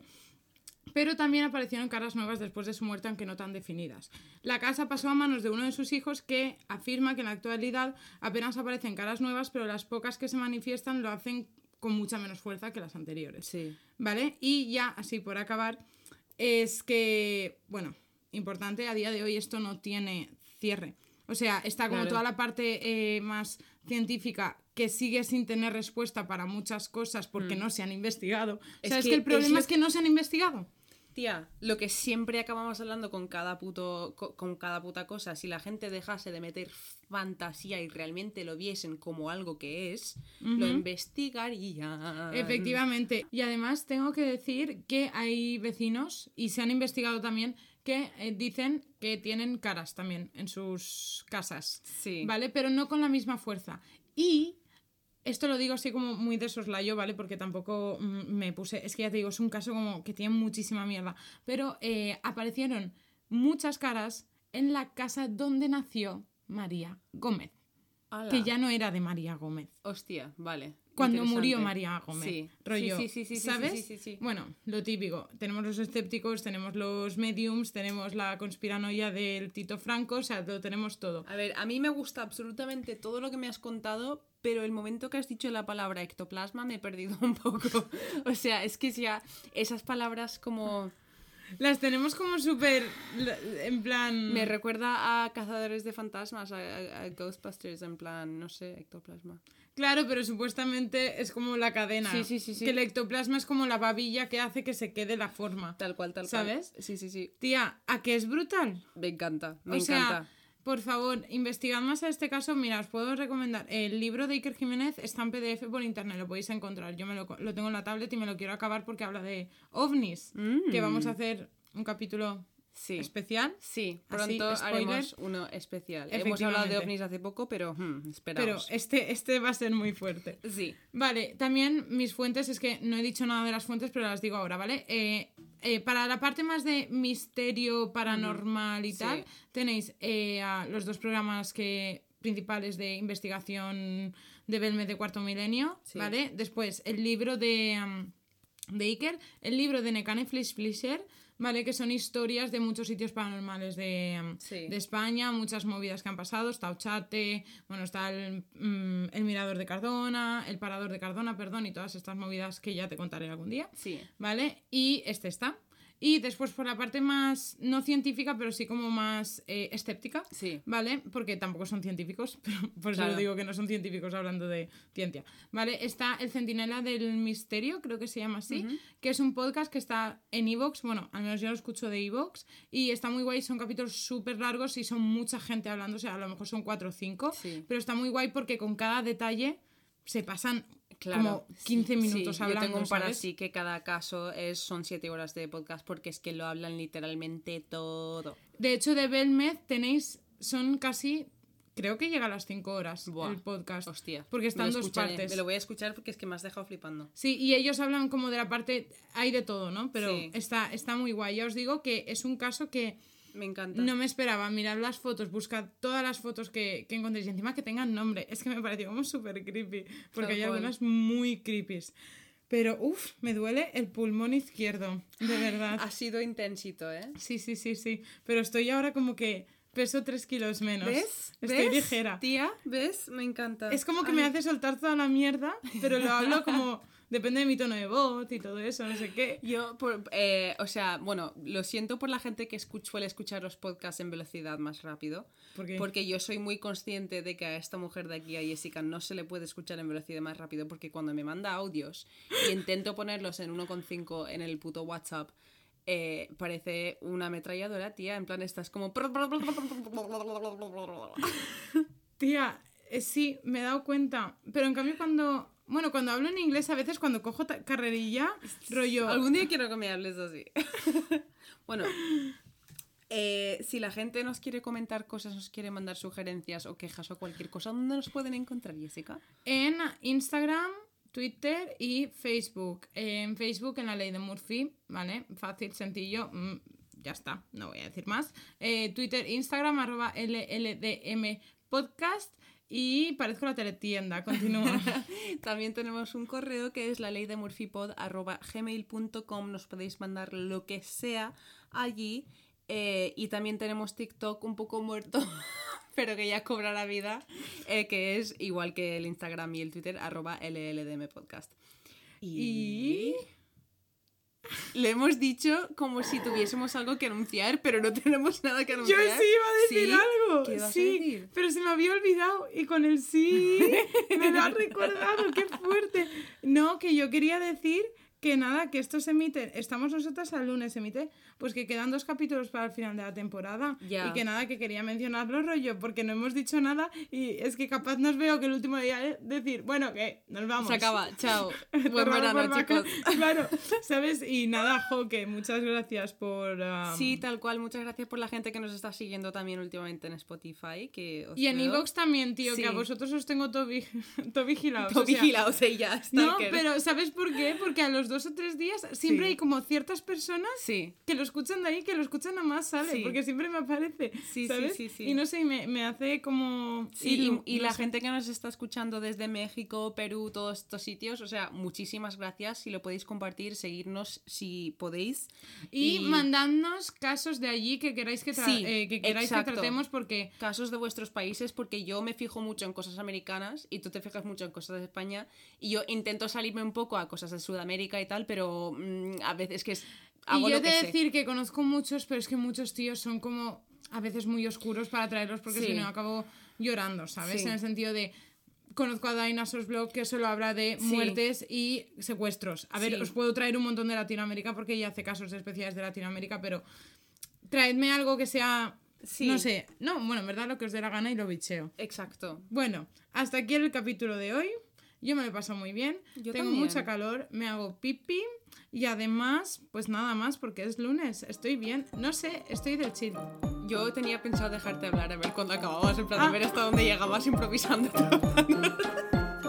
Pero también aparecieron caras nuevas después de su muerte, aunque no tan definidas. La casa pasó a manos de uno de sus hijos que afirma que en la actualidad apenas aparecen caras nuevas, pero las pocas que se manifiestan lo hacen con mucha menos fuerza que las anteriores. Sí. ¿Vale? Y ya así por acabar, es que, bueno, importante, a día de hoy esto no tiene cierre. O sea, está como Claro. toda la parte eh, más científica que sigue sin tener respuesta para muchas cosas porque no se han investigado. Mm. Es o sea, es que el problema es que no se han investigado. Tía, lo que siempre acabamos hablando con cada puto co- con cada puta cosa, si la gente dejase de meter fantasía y realmente lo viesen como algo que es, lo investigarían. Efectivamente. Y además tengo que decir que hay vecinos, y se han investigado también, que eh, dicen que tienen caras también en sus casas. Sí. ¿Vale? Pero no con la misma fuerza. Y esto lo digo así como muy de soslayo, ¿vale? Porque tampoco mm, me puse. Es que ya te digo, es un caso como que tiene muchísima mierda. Pero eh, aparecieron muchas caras en la casa donde nació María Gómez. Ala. Que ya no era de María Gómez Hostia, vale. Cuando murió María Gómez. Sí. Rollo, sí, sí, sí, ¿sabes? sí, sí, sí. Bueno, lo típico. Tenemos los escépticos, tenemos los mediums, tenemos la conspiranoia del Tito Franco, o sea, lo tenemos todo. A ver, a mí me gusta absolutamente todo lo que me has contado, pero el momento que has dicho la palabra ectoplasma me he perdido un poco. O sea, es que ya esas palabras como... Las tenemos como súper, en plan... Me recuerda a Cazadores de Fantasmas, a, a- a Ghostbusters, en plan, no sé, ectoplasma. Claro, pero supuestamente es como la cadena. Sí, sí, sí, sí. Que el ectoplasma es como la babilla que hace que se quede la forma. Tal cual, tal ¿Sabes? cual. Sí, sí, sí. Tía, ¿a qué es brutal? Me encanta, me o sea, encanta. Por favor, investigad más a este caso. Mira, os puedo recomendar. El libro de Iker Jiménez está en PDF por internet, lo podéis encontrar. Yo me lo, lo tengo en la tablet y me lo quiero acabar porque habla de ovnis. Que vamos a hacer un capítulo Mm. Sí. especial. Sí, Así, pronto spoiler. haremos uno especial. Hemos hablado de ovnis hace poco, pero hmm, Pero esperaos. este, este va a ser muy fuerte. Sí. Vale, también mis fuentes, es que no he dicho nada de las fuentes, pero las digo ahora, ¿vale? Eh, eh, para la parte más de misterio paranormal y Sí. tal, tenéis eh, a los dos programas que principales de investigación de Belmed de Cuarto Milenio, Sí. ¿vale? Después el libro de, um, de Iker, el libro de Nekane Flisher, ¿vale? Que son historias de muchos sitios paranormales de, Sí. de España, muchas movidas que han pasado, está Ochate, bueno, está el, mm, el Mirador de Cardona, el Parador de Cardona, perdón, y todas estas movidas que ya te contaré algún día, Sí. ¿vale? Y este está. Y después por la parte más, no científica, pero sí como más eh, escéptica, Sí. ¿vale? Porque tampoco son científicos, pero por eso Claro. digo que no son científicos hablando de ciencia, ¿vale? Está El Centinela del Misterio, creo que se llama así, que es un podcast que está en Evox, bueno, al menos yo lo escucho de Evox, y está muy guay, son capítulos súper largos y son mucha gente hablando, o sea, a lo mejor son cuatro o cinco, Sí. pero está muy guay porque con cada detalle se pasan Claro. como 15 Sí, minutos sí, hablando, Yo tengo un para sí que cada caso es, son siete horas de podcast porque es que lo hablan literalmente todo. De hecho, de Belmed tenéis, son casi, creo que llega a las 5 horas Buah, el podcast. Hostia. Porque están dos escucharé, partes. Me lo voy a escuchar porque es que me has dejado flipando. Sí, y ellos hablan como de la parte, hay de todo, ¿no? Pero Sí. está, está muy guay. Ya os digo que es un caso que Me encanta. No me esperaba, mirad las fotos, buscad todas las fotos que, que encontréis y encima que tengan nombre. Es que me pareció como súper creepy, porque hay algunas muy creepy. Pero, uff, me duele el pulmón izquierdo, de verdad. Ha sido intensito, ¿eh? Sí, sí, sí, sí. Pero estoy ahora como que peso 3 kilos menos. ¿Ves? Estoy ¿Ves? ligera. Tía, ¿ves? Me encanta. Es como que me hace soltar toda la mierda, pero lo hablo como... Depende de mi tono de voz y todo eso, no sé qué. Yo, por- eh, o sea, bueno, lo siento por la gente que escuch- suele escuchar los podcasts en velocidad más rápido. ¿Por qué? Porque yo soy muy consciente de que a esta mujer de aquí, a Jessica, no se le puede escuchar en velocidad más rápido porque cuando me manda audios y intento ponerlos en 1,5 en el puto WhatsApp, eh, parece una ametralladora, tía. En plan, estás como... Tía, eh, sí, me he dado cuenta. Pero en cambio cuando... Bueno, cuando hablo en inglés, a veces cuando cojo carrerilla, rollo... Algún día quiero que me hables así. bueno, eh, si la gente nos quiere comentar cosas, nos quiere mandar sugerencias o quejas o cualquier cosa, ¿dónde nos pueden encontrar, Jessica? En Instagram, Twitter y Facebook. En Facebook, en la ley de Murphy, ¿vale? Fácil, sencillo. mm, ya está, no voy a decir más. Eh, Twitter, Instagram, arroba LLDM podcast. Y parezco la teletienda, continúa. También tenemos un correo que es la ley de. Nos podéis mandar lo que sea allí. Eh, y también tenemos TikTok un poco muerto, pero que ya cobrará vida, eh, que es igual que el Instagram y el Twitter, arroba LLDM podcast. y... Le hemos dicho como si tuviésemos algo que anunciar, pero no tenemos nada que Yo anunciar. sí iba a decir ¿Sí? algo. ¿Qué ibas a sí, decir? pero se me había olvidado y con el sí me lo has recordado, qué fuerte. No, que yo quería decir que nada, que esto se emite, estamos nosotras al lunes, se emite, pues que quedan dos capítulos para el final de la temporada. Ya. Y que nada, que quería mencionarlo rollo, porque no hemos dicho nada y es que capaz nos veo que el último día es decir, bueno, que nos vamos. Se acaba, chao. Buen verano, chicos. Claro, ¿sabes? Y nada, jo, que muchas gracias por... um, Sí, tal cual. Muchas gracias por la gente que nos está siguiendo también últimamente en Spotify. Que os Y en veo. iVoox también, tío, que a Sí. vosotros os tengo todo, vi- todo vigilados. Todo o sea, ellas. No, pero ¿sabes por qué? Porque a los dos o tres días siempre Sí. hay como ciertas personas Sí. que lo escuchan de ahí, que lo escuchan a más sale, Sí. porque siempre me aparece, ¿sabes? Y no sé, y me, me hace como... Sí, y, y la sé. gente que nos está escuchando desde México, Perú, todos estos sitios, o sea, muchísimas gracias. Si lo podéis compartir, seguirnos si podéis. Y, mandadnos casos de allí que queráis que, eh, que, queráis que tratemos, porque... casos de vuestros países porque yo me fijo mucho en cosas americanas y tú te fijas mucho en cosas de España y yo intento salirme un poco a cosas de Sudamérica y tal, pero mm, a veces que es, hago y yo lo que he de sé. decir que conozco muchos, pero es que muchos tíos son como a veces muy oscuros para traerlos porque Sí. si no acabo llorando, ¿sabes? Sí. En el sentido de conozco a Dinosaurs Blog que solo habla de Sí. muertes y secuestros. A ver, os puedo traer un montón de Latinoamérica porque ella hace casos especiales de Latinoamérica, pero traedme algo que sea Sí. no sé, no, bueno, en verdad lo que os dé la gana y lo bicheo. Exacto. Bueno, hasta aquí el capítulo de hoy. Yo me lo he pasado muy bien. Yo Tengo también. mucha calor, me hago pipi y además, pues nada más porque es lunes. Estoy bien. No sé, estoy del chill. Yo tenía pensado dejarte hablar a ver cuándo acababas, en plan, a Ah. ver hasta dónde llegabas improvisando.